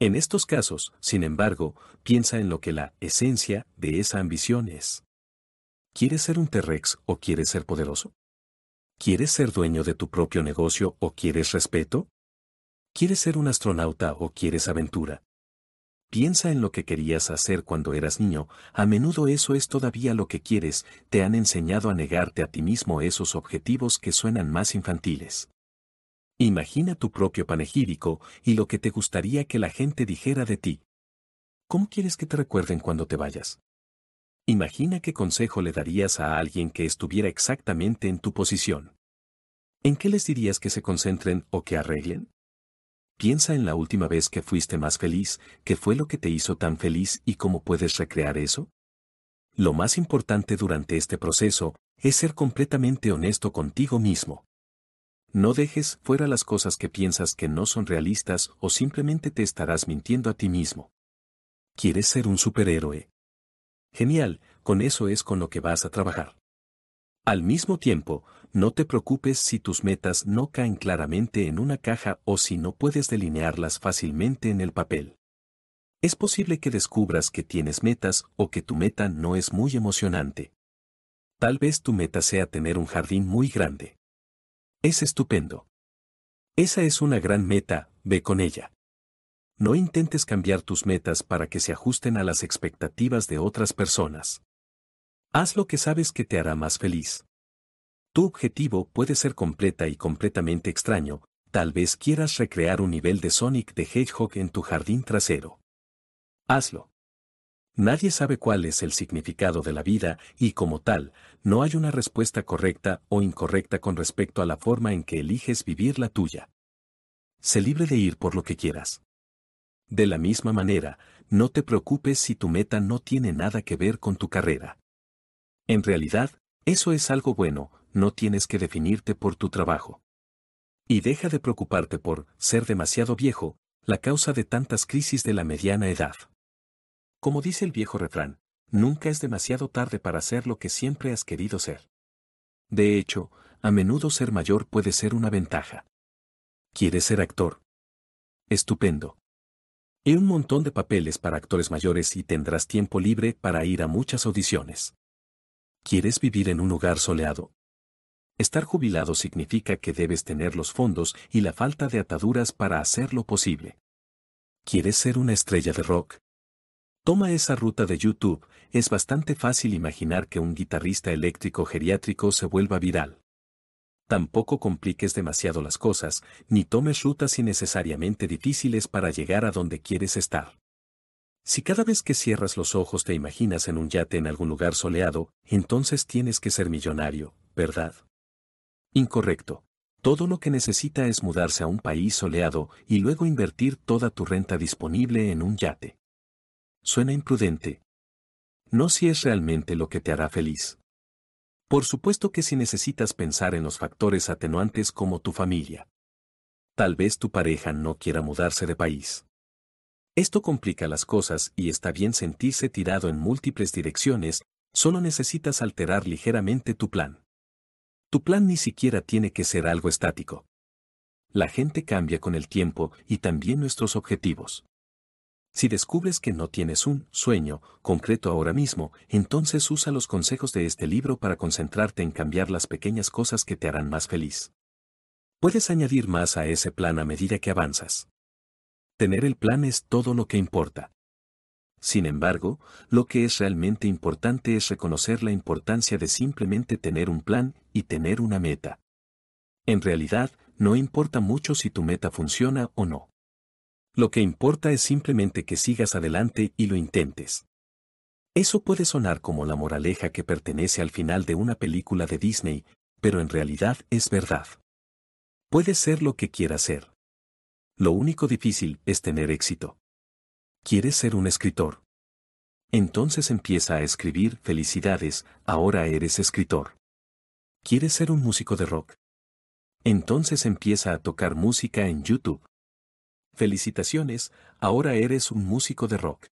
En estos casos, sin embargo, piensa en lo que la esencia de esa ambición es. ¿Quieres ser un T-Rex o quieres ser poderoso? ¿Quieres ser dueño de tu propio negocio o quieres respeto? ¿Quieres ser un astronauta o quieres aventura? Piensa en lo que querías hacer cuando eras niño, a menudo eso es todavía lo que quieres, te han enseñado a negarte a ti mismo esos objetivos que suenan más infantiles. Imagina tu propio panegírico y lo que te gustaría que la gente dijera de ti. ¿Cómo quieres que te recuerden cuando te vayas? Imagina qué consejo le darías a alguien que estuviera exactamente en tu posición. ¿En qué les dirías que se concentren o que arreglen? Piensa en la última vez que fuiste más feliz, qué fue lo que te hizo tan feliz y cómo puedes recrear eso. Lo más importante durante este proceso es ser completamente honesto contigo mismo. No dejes fuera las cosas que piensas que no son realistas o simplemente te estarás mintiendo a ti mismo. ¿Quieres ser un superhéroe? Genial, con eso es con lo que vas a trabajar. Al mismo tiempo, no te preocupes si tus metas no caen claramente en una caja o si no puedes delinearlas fácilmente en el papel. Es posible que descubras que tienes metas o que tu meta no es muy emocionante. Tal vez tu meta sea tener un jardín muy grande. Es estupendo. Esa es una gran meta, ve con ella. No intentes cambiar tus metas para que se ajusten a las expectativas de otras personas. Haz lo que sabes que te hará más feliz. Tu objetivo puede ser completa y completamente extraño, tal vez quieras recrear un nivel de Sonic de Hedgehog en tu jardín trasero. Hazlo. Nadie sabe cuál es el significado de la vida y como tal, no hay una respuesta correcta o incorrecta con respecto a la forma en que eliges vivir la tuya. Sé libre de ir por lo que quieras. De la misma manera, no te preocupes si tu meta no tiene nada que ver con tu carrera. En realidad, eso es algo bueno, no tienes que definirte por tu trabajo. Y deja de preocuparte por ser demasiado viejo, la causa de tantas crisis de la mediana edad. Como dice el viejo refrán, nunca es demasiado tarde para ser lo que siempre has querido ser. De hecho, a menudo ser mayor puede ser una ventaja. ¿Quieres ser actor? Estupendo. He un montón de papeles para actores mayores y tendrás tiempo libre para ir a muchas audiciones. ¿Quieres vivir en un lugar soleado? Estar jubilado significa que debes tener los fondos y la falta de ataduras para hacerlo posible. ¿Quieres ser una estrella de rock? Toma esa ruta de YouTube, es bastante fácil imaginar que un guitarrista eléctrico geriátrico se vuelva viral. Tampoco compliques demasiado las cosas, ni tomes rutas innecesariamente difíciles para llegar a donde quieres estar. Si cada vez que cierras los ojos te imaginas en un yate en algún lugar soleado, entonces tienes que ser millonario, ¿verdad? Incorrecto. Todo lo que necesita es mudarse a un país soleado y luego invertir toda tu renta disponible en un yate. Suena imprudente. No si es realmente lo que te hará feliz. Por supuesto que si necesitas pensar en los factores atenuantes como tu familia. Tal vez tu pareja no quiera mudarse de país. Esto complica las cosas y está bien sentirse tirado en múltiples direcciones, solo necesitas alterar ligeramente tu plan. Tu plan ni siquiera tiene que ser algo estático. La gente cambia con el tiempo y también nuestros objetivos. Si descubres que no tienes un sueño concreto ahora mismo, entonces usa los consejos de este libro para concentrarte en cambiar las pequeñas cosas que te harán más feliz. Puedes añadir más a ese plan a medida que avanzas. Tener el plan es todo lo que importa. Sin embargo, lo que es realmente importante es reconocer la importancia de simplemente tener un plan y tener una meta. En realidad, no importa mucho si tu meta funciona o no. Lo que importa es simplemente que sigas adelante y lo intentes. Eso puede sonar como la moraleja que pertenece al final de una película de Disney, pero en realidad es verdad. Puede ser lo que quieras ser. Lo único difícil es tener éxito. ¿Quieres ser un escritor? Entonces empieza a escribir felicidades, ahora eres escritor. ¿Quieres ser un músico de rock? Entonces empieza a tocar música en YouTube. Felicitaciones, ahora eres un músico de rock.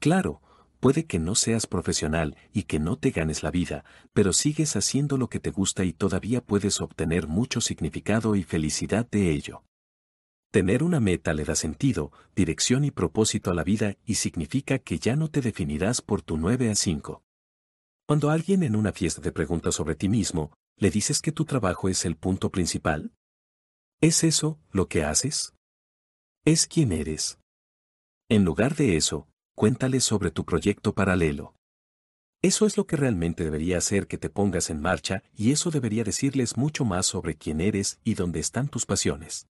Claro, puede que no seas profesional y que no te ganes la vida, pero sigues haciendo lo que te gusta y todavía puedes obtener mucho significado y felicidad de ello. Tener una meta le da sentido, dirección y propósito a la vida y significa que ya no te definirás por tu 9 a 5. Cuando alguien en una fiesta te pregunta sobre ti mismo, ¿le dices que tu trabajo es el punto principal? ¿Es eso lo que haces? Es quien eres. En lugar de eso, cuéntale sobre tu proyecto paralelo. Eso es lo que realmente debería hacer que te pongas en marcha y eso debería decirles mucho más sobre quién eres y dónde están tus pasiones.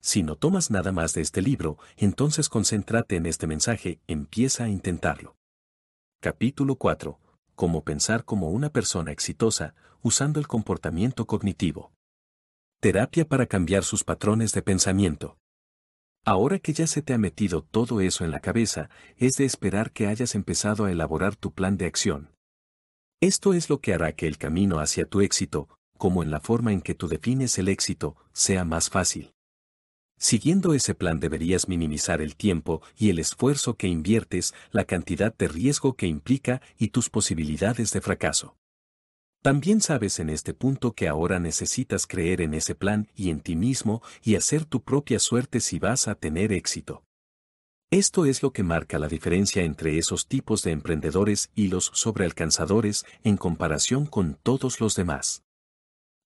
Si no tomas nada más de este libro, entonces concéntrate en este mensaje, empieza a intentarlo. Capítulo 4. Cómo pensar como una persona exitosa, usando el comportamiento cognitivo. Terapia para cambiar sus patrones de pensamiento. Ahora que ya se te ha metido todo eso en la cabeza, es de esperar que hayas empezado a elaborar tu plan de acción. Esto es lo que hará que el camino hacia tu éxito, como en la forma en que tú defines el éxito, sea más fácil. Siguiendo ese plan deberías minimizar el tiempo y el esfuerzo que inviertes, la cantidad de riesgo que implica y tus posibilidades de fracaso. También sabes en este punto que ahora necesitas creer en ese plan y en ti mismo y hacer tu propia suerte si vas a tener éxito. Esto es lo que marca la diferencia entre esos tipos de emprendedores y los sobrealcanzadores en comparación con todos los demás.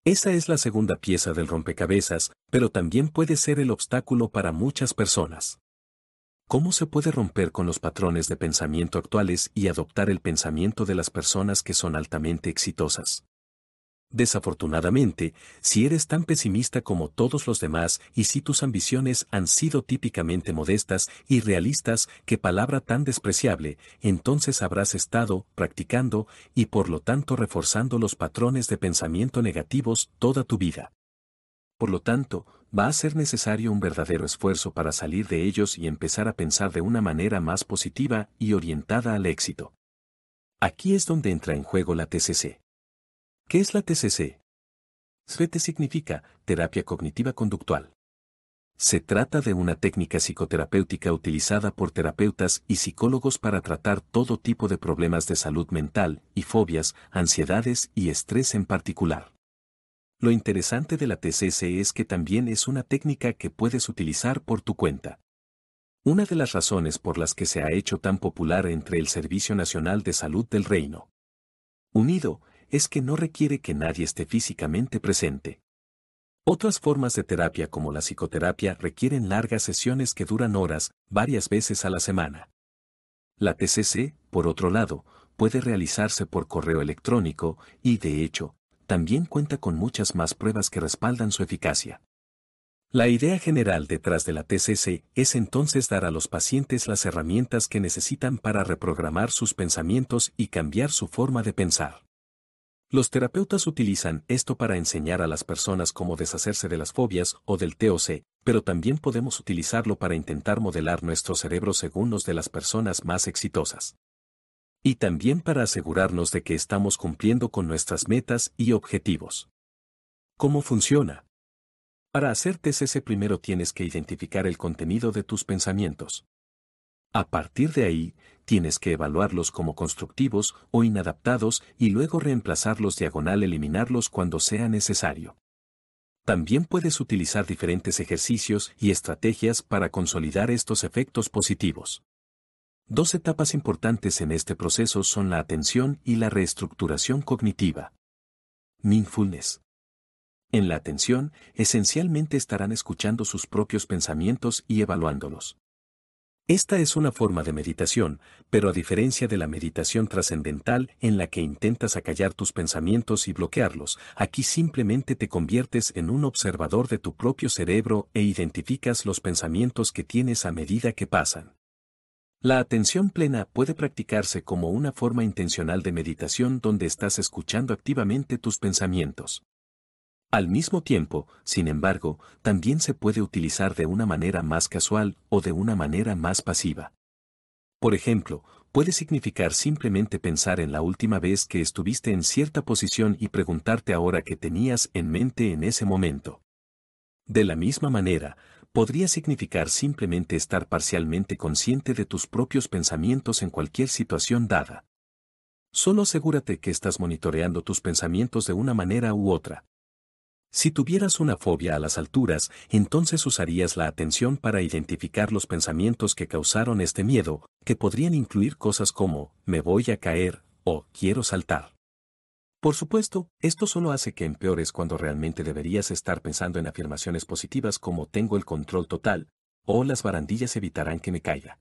Esa es la segunda pieza del rompecabezas, pero también puede ser el obstáculo para muchas personas. ¿Cómo se puede romper con los patrones de pensamiento actuales y adoptar el pensamiento de las personas que son altamente exitosas? Desafortunadamente, si eres tan pesimista como todos los demás y si tus ambiciones han sido típicamente modestas y realistas, qué palabra tan despreciable, entonces habrás estado practicando y por lo tanto reforzando los patrones de pensamiento negativos toda tu vida. Por lo tanto, va a ser necesario un verdadero esfuerzo para salir de ellos y empezar a pensar de una manera más positiva y orientada al éxito. Aquí es donde entra en juego la TCC. ¿Qué es la TCC? SVT significa terapia cognitiva conductual. Se trata de una técnica psicoterapéutica utilizada por terapeutas y psicólogos para tratar todo tipo de problemas de salud mental y fobias, ansiedades y estrés en particular. Lo interesante de la TCC es que también es una técnica que puedes utilizar por tu cuenta. Una de las razones por las que se ha hecho tan popular entre el Servicio Nacional de Salud del Reino Unido es que no requiere que nadie esté físicamente presente. Otras formas de terapia como la psicoterapia requieren largas sesiones que duran horas, varias veces a la semana. La TCC, por otro lado, puede realizarse por correo electrónico y, de hecho, también cuenta con muchas más pruebas que respaldan su eficacia. La idea general detrás de la TCC es entonces dar a los pacientes las herramientas que necesitan para reprogramar sus pensamientos y cambiar su forma de pensar. Los terapeutas utilizan esto para enseñar a las personas cómo deshacerse de las fobias o del TOC, pero también podemos utilizarlo para intentar modelar nuestro cerebro según los de las personas más exitosas. Y también para asegurarnos de que estamos cumpliendo con nuestras metas y objetivos. ¿Cómo funciona? Para hacer TCC primero tienes que identificar el contenido de tus pensamientos. A partir de ahí, tienes que evaluarlos como constructivos o inadaptados y luego reemplazarlos diagonal eliminarlos cuando sea necesario. También puedes utilizar diferentes ejercicios y estrategias para consolidar estos efectos positivos. Dos etapas importantes en este proceso son la atención y la reestructuración cognitiva. Mindfulness. En la atención, esencialmente estarán escuchando sus propios pensamientos y evaluándolos. Esta es una forma de meditación, pero a diferencia de la meditación trascendental en la que intentas acallar tus pensamientos y bloquearlos, aquí simplemente te conviertes en un observador de tu propio cerebro e identificas los pensamientos que tienes a medida que pasan. La atención plena puede practicarse como una forma intencional de meditación donde estás escuchando activamente tus pensamientos. Al mismo tiempo, sin embargo, también se puede utilizar de una manera más casual o de una manera más pasiva. Por ejemplo, puede significar simplemente pensar en la última vez que estuviste en cierta posición y preguntarte ahora qué tenías en mente en ese momento. De la misma manera, podría significar simplemente estar parcialmente consciente de tus propios pensamientos en cualquier situación dada. Solo asegúrate que estás monitoreando tus pensamientos de una manera u otra, si tuvieras una fobia a las alturas, entonces usarías la atención para identificar los pensamientos que causaron este miedo, que podrían incluir cosas como, me voy a caer, o quiero saltar. Por supuesto, esto solo hace que empeores cuando realmente deberías estar pensando en afirmaciones positivas como tengo el control total, o las barandillas evitarán que me caiga.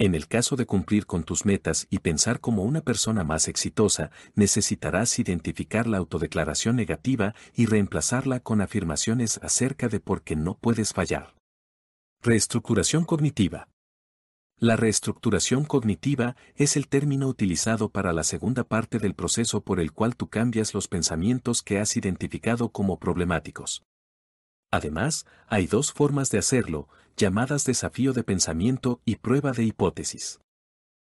En el caso de cumplir con tus metas y pensar como una persona más exitosa, necesitarás identificar la autodeclaración negativa y reemplazarla con afirmaciones acerca de por qué no puedes fallar. Reestructuración cognitiva. La reestructuración cognitiva es el término utilizado para la segunda parte del proceso por el cual tú cambias los pensamientos que has identificado como problemáticos. Además, hay dos formas de hacerlo, llamadas desafío de pensamiento y prueba de hipótesis.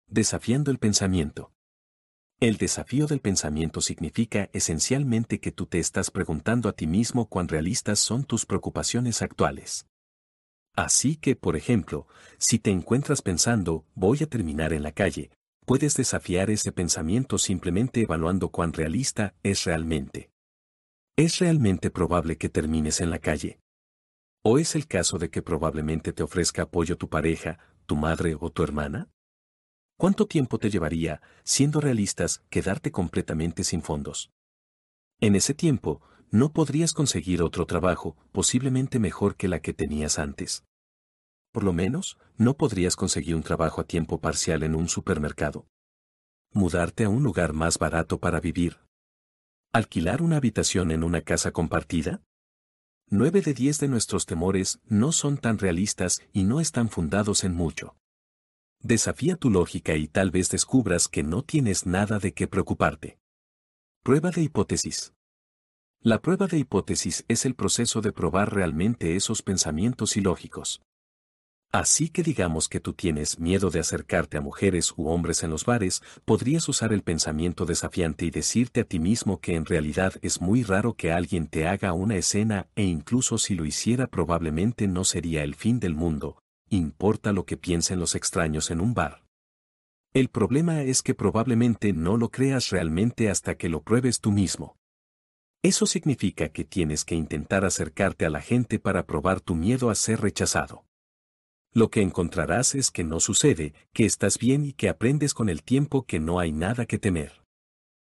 Desafiando el pensamiento. El desafío del pensamiento significa esencialmente que tú te estás preguntando a ti mismo cuán realistas son tus preocupaciones actuales. Así que, por ejemplo, si te encuentras pensando, voy a terminar en la calle, puedes desafiar ese pensamiento simplemente evaluando cuán realista es realmente. ¿Es realmente probable que termines en la calle? ¿O es el caso de que probablemente te ofrezca apoyo tu pareja, tu madre o tu hermana? ¿Cuánto tiempo te llevaría, siendo realistas, quedarte completamente sin fondos? En ese tiempo, no podrías conseguir otro trabajo, posiblemente mejor que la que tenías antes. Por lo menos, no podrías conseguir un trabajo a tiempo parcial en un supermercado. Mudarte a un lugar más barato para vivir. ¿Alquilar una habitación en una casa compartida? Nueve de diez de nuestros temores no son tan realistas y no están fundados en mucho. Desafía tu lógica y tal vez descubras que no tienes nada de qué preocuparte. Prueba de hipótesis. La prueba de hipótesis es el proceso de probar realmente esos pensamientos ilógicos. Así que digamos que tú tienes miedo de acercarte a mujeres u hombres en los bares, podrías usar el pensamiento desafiante y decirte a ti mismo que en realidad es muy raro que alguien te haga una escena e incluso si lo hiciera probablemente no sería el fin del mundo, importa lo que piensen los extraños en un bar. El problema es que probablemente no lo creas realmente hasta que lo pruebes tú mismo. Eso significa que tienes que intentar acercarte a la gente para probar tu miedo a ser rechazado lo que encontrarás es que no sucede, que estás bien y que aprendes con el tiempo que no hay nada que temer.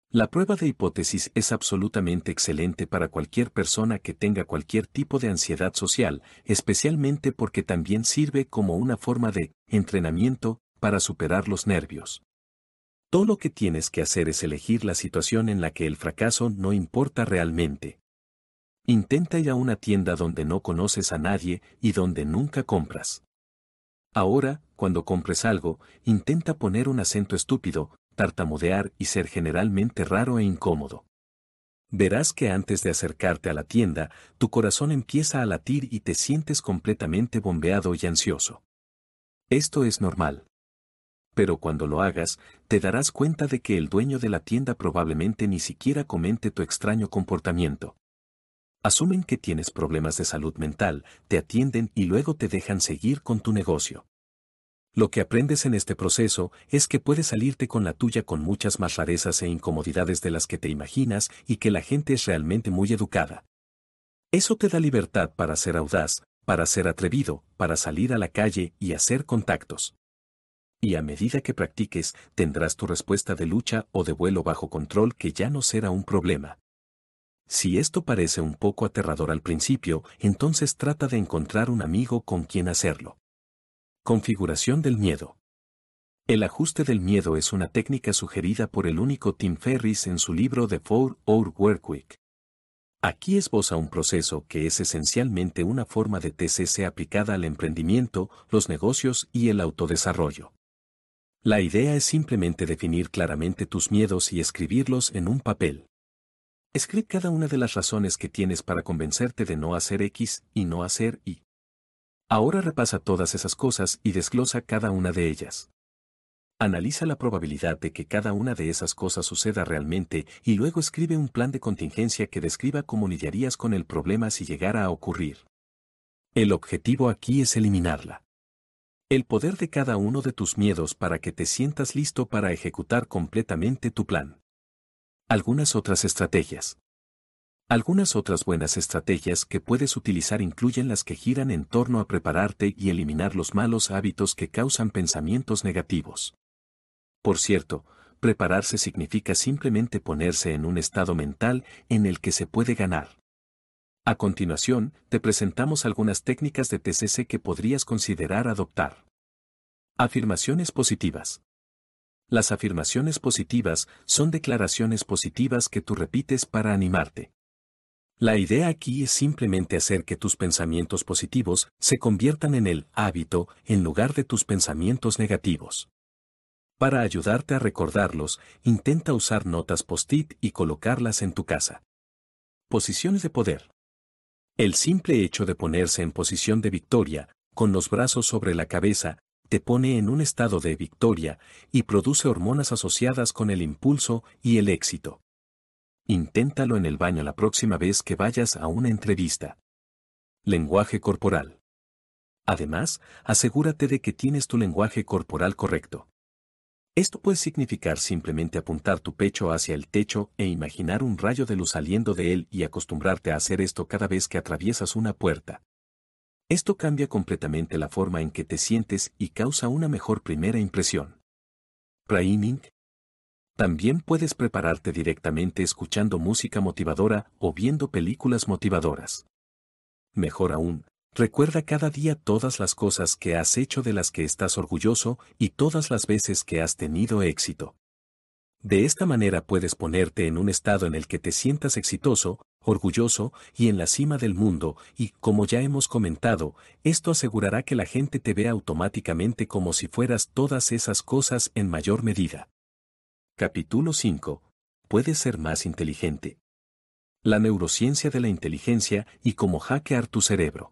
La prueba de hipótesis es absolutamente excelente para cualquier persona que tenga cualquier tipo de ansiedad social, especialmente porque también sirve como una forma de entrenamiento para superar los nervios. Todo lo que tienes que hacer es elegir la situación en la que el fracaso no importa realmente. Intenta ir a una tienda donde no conoces a nadie y donde nunca compras. Ahora, cuando compres algo, intenta poner un acento estúpido, tartamudear y ser generalmente raro e incómodo. Verás que antes de acercarte a la tienda, tu corazón empieza a latir y te sientes completamente bombeado y ansioso. Esto es normal. Pero cuando lo hagas, te darás cuenta de que el dueño de la tienda probablemente ni siquiera comente tu extraño comportamiento. Asumen que tienes problemas de salud mental, te atienden y luego te dejan seguir con tu negocio. Lo que aprendes en este proceso es que puedes salirte con la tuya con muchas más rarezas e incomodidades de las que te imaginas y que la gente es realmente muy educada. Eso te da libertad para ser audaz, para ser atrevido, para salir a la calle y hacer contactos. Y a medida que practiques, tendrás tu respuesta de lucha o de vuelo bajo control que ya no será un problema. Si esto parece un poco aterrador al principio, entonces trata de encontrar un amigo con quien hacerlo. Configuración del miedo. El ajuste del miedo es una técnica sugerida por el único Tim Ferris en su libro The Four Hour Workweek. Aquí esboza un proceso que es esencialmente una forma de TCC aplicada al emprendimiento, los negocios y el autodesarrollo. La idea es simplemente definir claramente tus miedos y escribirlos en un papel. Escribe cada una de las razones que tienes para convencerte de no hacer X y no hacer Y. Ahora repasa todas esas cosas y desglosa cada una de ellas. Analiza la probabilidad de que cada una de esas cosas suceda realmente y luego escribe un plan de contingencia que describa cómo lidiarías con el problema si llegara a ocurrir. El objetivo aquí es eliminarla. El poder de cada uno de tus miedos para que te sientas listo para ejecutar completamente tu plan. Algunas otras estrategias. Algunas otras buenas estrategias que puedes utilizar incluyen las que giran en torno a prepararte y eliminar los malos hábitos que causan pensamientos negativos. Por cierto, prepararse significa simplemente ponerse en un estado mental en el que se puede ganar. A continuación, te presentamos algunas técnicas de TCC que podrías considerar adoptar. Afirmaciones positivas. Las afirmaciones positivas son declaraciones positivas que tú repites para animarte. La idea aquí es simplemente hacer que tus pensamientos positivos se conviertan en el hábito en lugar de tus pensamientos negativos. Para ayudarte a recordarlos, intenta usar notas post-it y colocarlas en tu casa. Posiciones de poder. El simple hecho de ponerse en posición de victoria, con los brazos sobre la cabeza, te pone en un estado de victoria y produce hormonas asociadas con el impulso y el éxito. Inténtalo en el baño la próxima vez que vayas a una entrevista. Lenguaje corporal. Además, asegúrate de que tienes tu lenguaje corporal correcto. Esto puede significar simplemente apuntar tu pecho hacia el techo e imaginar un rayo de luz saliendo de él y acostumbrarte a hacer esto cada vez que atraviesas una puerta. Esto cambia completamente la forma en que te sientes y causa una mejor primera impresión. Priming. También puedes prepararte directamente escuchando música motivadora o viendo películas motivadoras. Mejor aún, recuerda cada día todas las cosas que has hecho de las que estás orgulloso y todas las veces que has tenido éxito. De esta manera puedes ponerte en un estado en el que te sientas exitoso, orgulloso y en la cima del mundo, y como ya hemos comentado, esto asegurará que la gente te vea automáticamente como si fueras todas esas cosas en mayor medida. Capítulo 5. Puedes ser más inteligente. La neurociencia de la inteligencia y cómo hackear tu cerebro.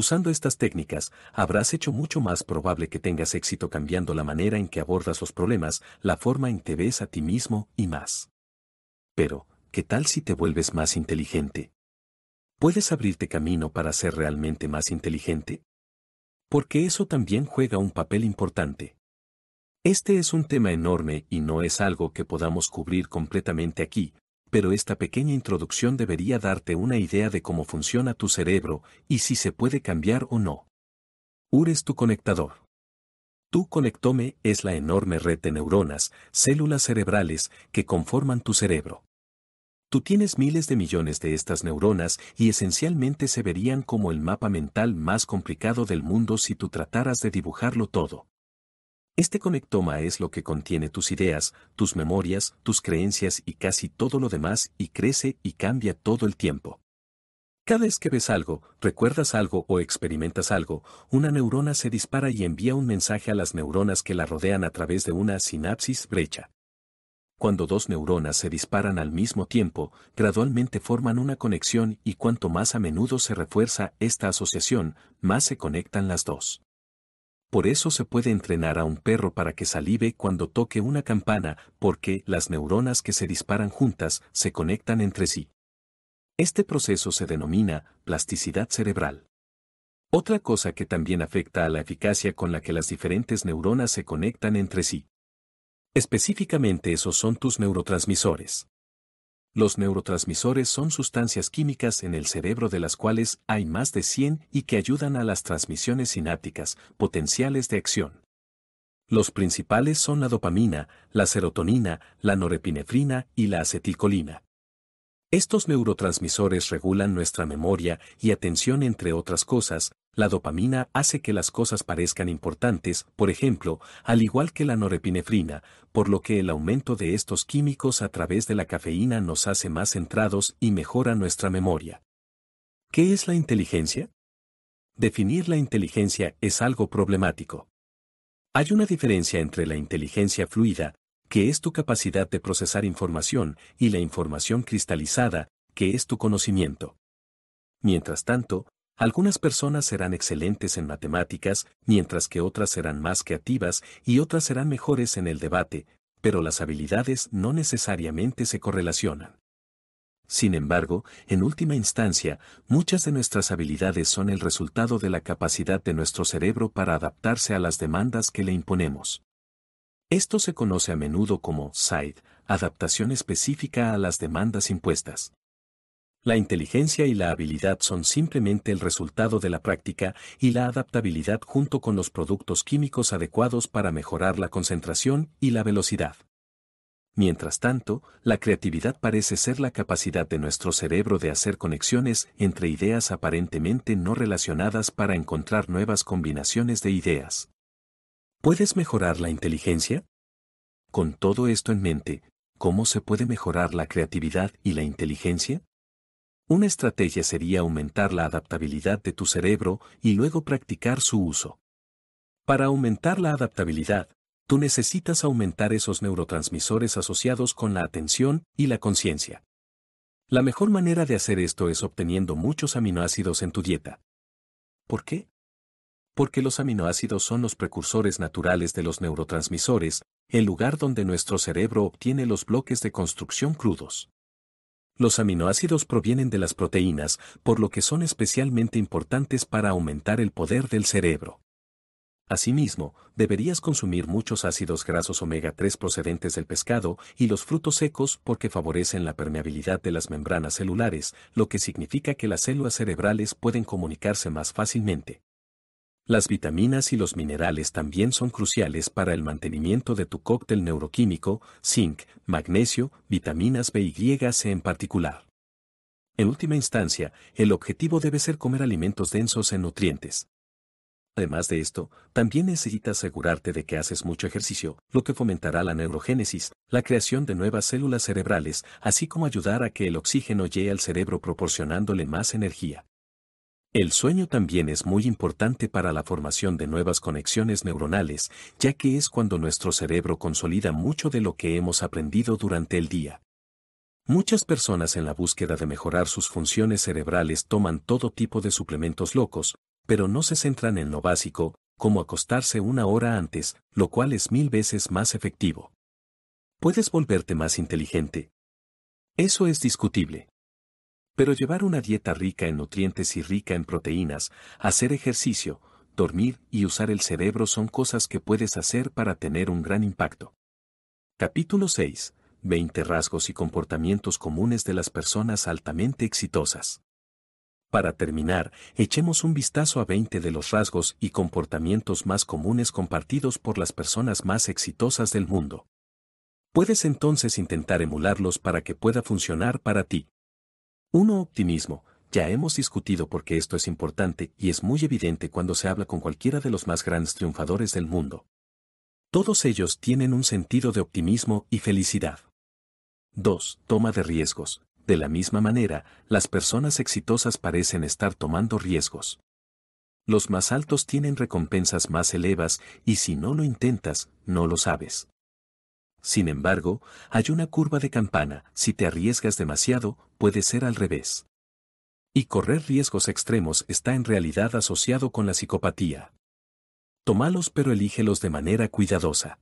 Usando estas técnicas, habrás hecho mucho más probable que tengas éxito cambiando la manera en que abordas los problemas, la forma en que ves a ti mismo y más. Pero, ¿qué tal si te vuelves más inteligente? ¿Puedes abrirte camino para ser realmente más inteligente? Porque eso también juega un papel importante. Este es un tema enorme y no es algo que podamos cubrir completamente aquí, pero esta pequeña introducción debería darte una idea de cómo funciona tu cerebro y si se puede cambiar o no. UR es tu conectador. Tu conectome es la enorme red de neuronas, células cerebrales, que conforman tu cerebro. Tú tienes miles de millones de estas neuronas y esencialmente se verían como el mapa mental más complicado del mundo si tú trataras de dibujarlo todo. Este conectoma es lo que contiene tus ideas, tus memorias, tus creencias y casi todo lo demás y crece y cambia todo el tiempo. Cada vez que ves algo, recuerdas algo o experimentas algo, una neurona se dispara y envía un mensaje a las neuronas que la rodean a través de una sinapsis brecha. Cuando dos neuronas se disparan al mismo tiempo, gradualmente forman una conexión y cuanto más a menudo se refuerza esta asociación, más se conectan las dos. Por eso se puede entrenar a un perro para que salive cuando toque una campana, porque las neuronas que se disparan juntas se conectan entre sí. Este proceso se denomina plasticidad cerebral. Otra cosa que también afecta a la eficacia con la que las diferentes neuronas se conectan entre sí. Específicamente esos son tus neurotransmisores. Los neurotransmisores son sustancias químicas en el cerebro de las cuales hay más de 100 y que ayudan a las transmisiones sinápticas, potenciales de acción. Los principales son la dopamina, la serotonina, la norepinefrina y la acetilcolina. Estos neurotransmisores regulan nuestra memoria y atención entre otras cosas, la dopamina hace que las cosas parezcan importantes, por ejemplo, al igual que la norepinefrina, por lo que el aumento de estos químicos a través de la cafeína nos hace más centrados y mejora nuestra memoria. ¿Qué es la inteligencia? Definir la inteligencia es algo problemático. Hay una diferencia entre la inteligencia fluida, que es tu capacidad de procesar información, y la información cristalizada, que es tu conocimiento. Mientras tanto, algunas personas serán excelentes en matemáticas, mientras que otras serán más creativas y otras serán mejores en el debate, pero las habilidades no necesariamente se correlacionan. Sin embargo, en última instancia, muchas de nuestras habilidades son el resultado de la capacidad de nuestro cerebro para adaptarse a las demandas que le imponemos. Esto se conoce a menudo como SIDE, adaptación específica a las demandas impuestas. La inteligencia y la habilidad son simplemente el resultado de la práctica y la adaptabilidad junto con los productos químicos adecuados para mejorar la concentración y la velocidad. Mientras tanto, la creatividad parece ser la capacidad de nuestro cerebro de hacer conexiones entre ideas aparentemente no relacionadas para encontrar nuevas combinaciones de ideas. ¿Puedes mejorar la inteligencia? Con todo esto en mente, ¿cómo se puede mejorar la creatividad y la inteligencia? Una estrategia sería aumentar la adaptabilidad de tu cerebro y luego practicar su uso. Para aumentar la adaptabilidad, tú necesitas aumentar esos neurotransmisores asociados con la atención y la conciencia. La mejor manera de hacer esto es obteniendo muchos aminoácidos en tu dieta. ¿Por qué? porque los aminoácidos son los precursores naturales de los neurotransmisores, el lugar donde nuestro cerebro obtiene los bloques de construcción crudos. Los aminoácidos provienen de las proteínas, por lo que son especialmente importantes para aumentar el poder del cerebro. Asimismo, deberías consumir muchos ácidos grasos omega 3 procedentes del pescado y los frutos secos porque favorecen la permeabilidad de las membranas celulares, lo que significa que las células cerebrales pueden comunicarse más fácilmente. Las vitaminas y los minerales también son cruciales para el mantenimiento de tu cóctel neuroquímico, zinc, magnesio, vitaminas B y C en particular. En última instancia, el objetivo debe ser comer alimentos densos en nutrientes. Además de esto, también necesitas asegurarte de que haces mucho ejercicio, lo que fomentará la neurogénesis, la creación de nuevas células cerebrales, así como ayudar a que el oxígeno llegue al cerebro proporcionándole más energía. El sueño también es muy importante para la formación de nuevas conexiones neuronales, ya que es cuando nuestro cerebro consolida mucho de lo que hemos aprendido durante el día. Muchas personas en la búsqueda de mejorar sus funciones cerebrales toman todo tipo de suplementos locos, pero no se centran en lo básico, como acostarse una hora antes, lo cual es mil veces más efectivo. ¿Puedes volverte más inteligente? Eso es discutible. Pero llevar una dieta rica en nutrientes y rica en proteínas, hacer ejercicio, dormir y usar el cerebro son cosas que puedes hacer para tener un gran impacto. Capítulo 6. 20 rasgos y comportamientos comunes de las personas altamente exitosas. Para terminar, echemos un vistazo a 20 de los rasgos y comportamientos más comunes compartidos por las personas más exitosas del mundo. Puedes entonces intentar emularlos para que pueda funcionar para ti. 1. Optimismo. Ya hemos discutido por qué esto es importante y es muy evidente cuando se habla con cualquiera de los más grandes triunfadores del mundo. Todos ellos tienen un sentido de optimismo y felicidad. 2. Toma de riesgos. De la misma manera, las personas exitosas parecen estar tomando riesgos. Los más altos tienen recompensas más elevas y si no lo intentas, no lo sabes. Sin embargo, hay una curva de campana, si te arriesgas demasiado, puede ser al revés. Y correr riesgos extremos está en realidad asociado con la psicopatía. Tómalos pero elígelos de manera cuidadosa.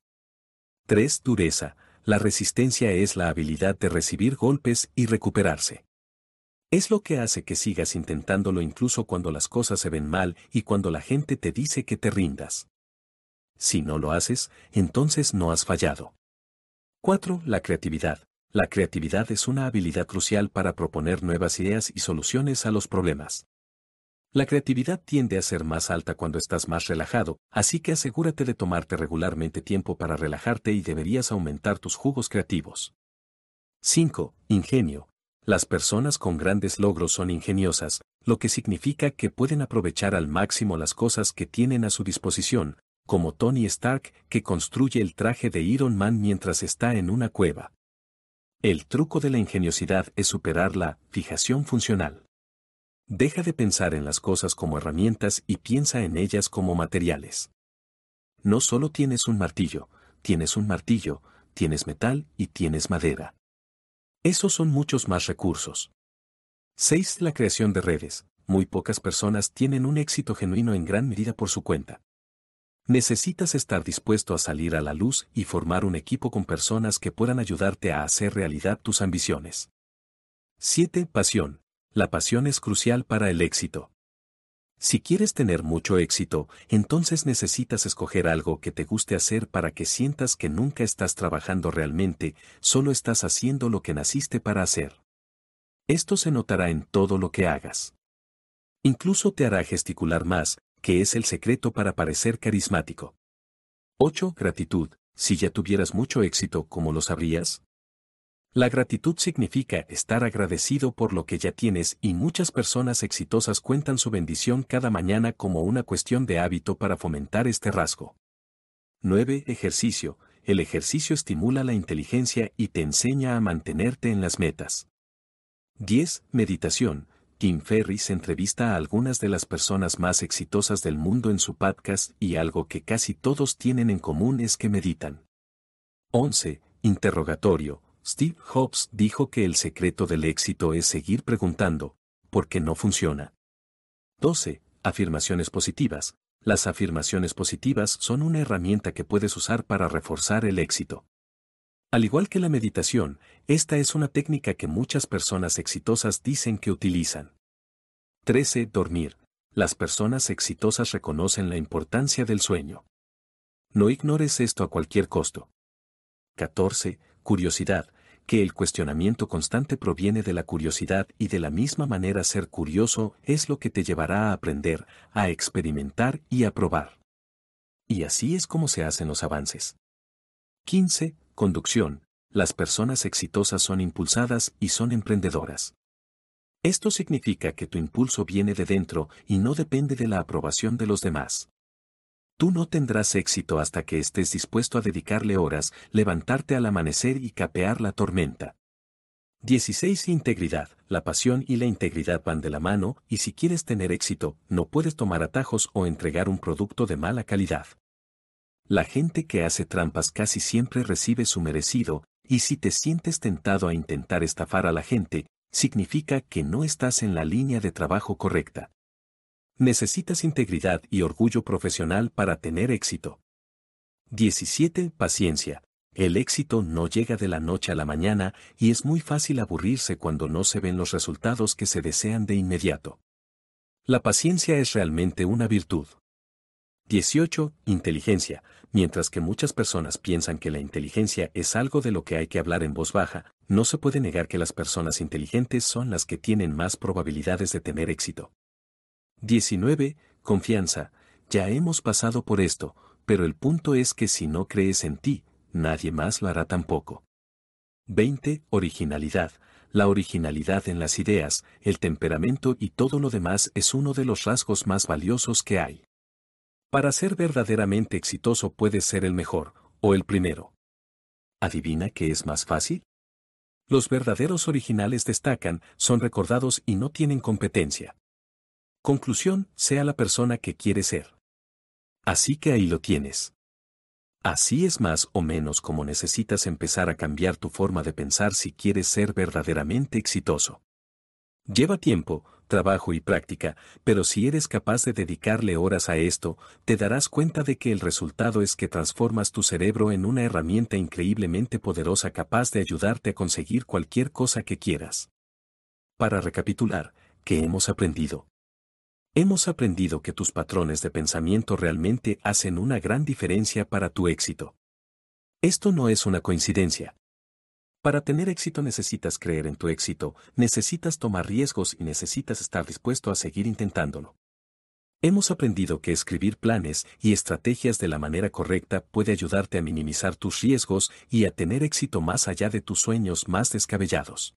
3. Dureza. La resistencia es la habilidad de recibir golpes y recuperarse. Es lo que hace que sigas intentándolo incluso cuando las cosas se ven mal y cuando la gente te dice que te rindas. Si no lo haces, entonces no has fallado. 4. La creatividad. La creatividad es una habilidad crucial para proponer nuevas ideas y soluciones a los problemas. La creatividad tiende a ser más alta cuando estás más relajado, así que asegúrate de tomarte regularmente tiempo para relajarte y deberías aumentar tus jugos creativos. 5. Ingenio. Las personas con grandes logros son ingeniosas, lo que significa que pueden aprovechar al máximo las cosas que tienen a su disposición, como Tony Stark que construye el traje de Iron Man mientras está en una cueva. El truco de la ingeniosidad es superar la fijación funcional. Deja de pensar en las cosas como herramientas y piensa en ellas como materiales. No solo tienes un martillo, tienes un martillo, tienes metal y tienes madera. Esos son muchos más recursos. 6. La creación de redes. Muy pocas personas tienen un éxito genuino en gran medida por su cuenta. Necesitas estar dispuesto a salir a la luz y formar un equipo con personas que puedan ayudarte a hacer realidad tus ambiciones. 7. Pasión. La pasión es crucial para el éxito. Si quieres tener mucho éxito, entonces necesitas escoger algo que te guste hacer para que sientas que nunca estás trabajando realmente, solo estás haciendo lo que naciste para hacer. Esto se notará en todo lo que hagas. Incluso te hará gesticular más, que es el secreto para parecer carismático. 8. Gratitud. Si ya tuvieras mucho éxito, ¿cómo lo sabrías? La gratitud significa estar agradecido por lo que ya tienes y muchas personas exitosas cuentan su bendición cada mañana como una cuestión de hábito para fomentar este rasgo. 9. Ejercicio. El ejercicio estimula la inteligencia y te enseña a mantenerte en las metas. 10. Meditación. Tim Ferriss entrevista a algunas de las personas más exitosas del mundo en su podcast y algo que casi todos tienen en común es que meditan. 11. Interrogatorio. Steve Jobs dijo que el secreto del éxito es seguir preguntando, ¿por qué no funciona? 12. Afirmaciones positivas. Las afirmaciones positivas son una herramienta que puedes usar para reforzar el éxito. Al igual que la meditación, esta es una técnica que muchas personas exitosas dicen que utilizan. 13. Dormir. Las personas exitosas reconocen la importancia del sueño. No ignores esto a cualquier costo. 14. Curiosidad. Que el cuestionamiento constante proviene de la curiosidad y de la misma manera ser curioso es lo que te llevará a aprender, a experimentar y a probar. Y así es como se hacen los avances. 15. Conducción. Las personas exitosas son impulsadas y son emprendedoras. Esto significa que tu impulso viene de dentro y no depende de la aprobación de los demás. Tú no tendrás éxito hasta que estés dispuesto a dedicarle horas, levantarte al amanecer y capear la tormenta. 16. Integridad. La pasión y la integridad van de la mano, y si quieres tener éxito, no puedes tomar atajos o entregar un producto de mala calidad. La gente que hace trampas casi siempre recibe su merecido, y si te sientes tentado a intentar estafar a la gente, significa que no estás en la línea de trabajo correcta. Necesitas integridad y orgullo profesional para tener éxito. 17. Paciencia. El éxito no llega de la noche a la mañana y es muy fácil aburrirse cuando no se ven los resultados que se desean de inmediato. La paciencia es realmente una virtud. 18. Inteligencia. Mientras que muchas personas piensan que la inteligencia es algo de lo que hay que hablar en voz baja, no se puede negar que las personas inteligentes son las que tienen más probabilidades de tener éxito. 19. Confianza. Ya hemos pasado por esto, pero el punto es que si no crees en ti, nadie más lo hará tampoco. 20. Originalidad. La originalidad en las ideas, el temperamento y todo lo demás es uno de los rasgos más valiosos que hay. Para ser verdaderamente exitoso puedes ser el mejor, o el primero. ¿Adivina qué es más fácil? Los verdaderos originales destacan, son recordados y no tienen competencia. Conclusión, sea la persona que quiere ser. Así que ahí lo tienes. Así es más o menos como necesitas empezar a cambiar tu forma de pensar si quieres ser verdaderamente exitoso. Lleva tiempo, trabajo y práctica, pero si eres capaz de dedicarle horas a esto, te darás cuenta de que el resultado es que transformas tu cerebro en una herramienta increíblemente poderosa capaz de ayudarte a conseguir cualquier cosa que quieras. Para recapitular, ¿qué hemos aprendido? Hemos aprendido que tus patrones de pensamiento realmente hacen una gran diferencia para tu éxito. Esto no es una coincidencia. Para tener éxito necesitas creer en tu éxito, necesitas tomar riesgos y necesitas estar dispuesto a seguir intentándolo. Hemos aprendido que escribir planes y estrategias de la manera correcta puede ayudarte a minimizar tus riesgos y a tener éxito más allá de tus sueños más descabellados.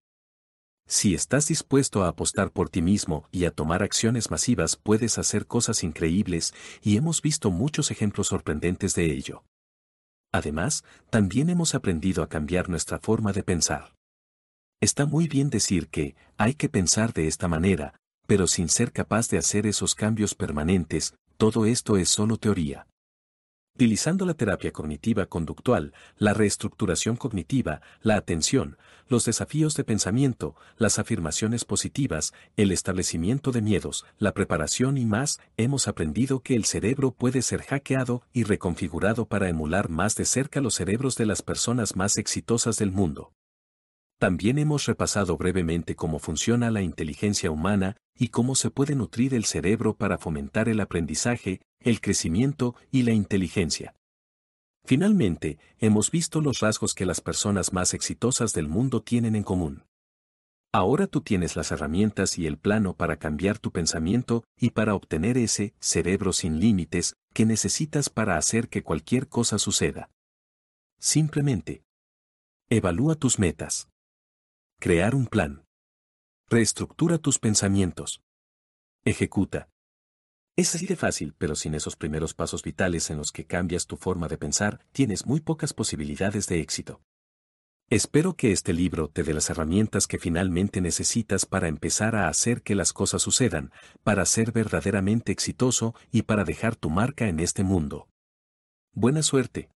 Si estás dispuesto a apostar por ti mismo y a tomar acciones masivas puedes hacer cosas increíbles y hemos visto muchos ejemplos sorprendentes de ello. Además, también hemos aprendido a cambiar nuestra forma de pensar. Está muy bien decir que hay que pensar de esta manera, pero sin ser capaz de hacer esos cambios permanentes, todo esto es solo teoría. Utilizando la terapia cognitiva conductual, la reestructuración cognitiva, la atención, los desafíos de pensamiento, las afirmaciones positivas, el establecimiento de miedos, la preparación y más, hemos aprendido que el cerebro puede ser hackeado y reconfigurado para emular más de cerca los cerebros de las personas más exitosas del mundo. También hemos repasado brevemente cómo funciona la inteligencia humana y cómo se puede nutrir el cerebro para fomentar el aprendizaje, el crecimiento y la inteligencia. Finalmente, hemos visto los rasgos que las personas más exitosas del mundo tienen en común. Ahora tú tienes las herramientas y el plano para cambiar tu pensamiento y para obtener ese cerebro sin límites que necesitas para hacer que cualquier cosa suceda. Simplemente. Evalúa tus metas. Crear un plan. Reestructura tus pensamientos. Ejecuta. Es así de fácil, pero sin esos primeros pasos vitales en los que cambias tu forma de pensar, tienes muy pocas posibilidades de éxito. Espero que este libro te dé las herramientas que finalmente necesitas para empezar a hacer que las cosas sucedan, para ser verdaderamente exitoso y para dejar tu marca en este mundo. Buena suerte.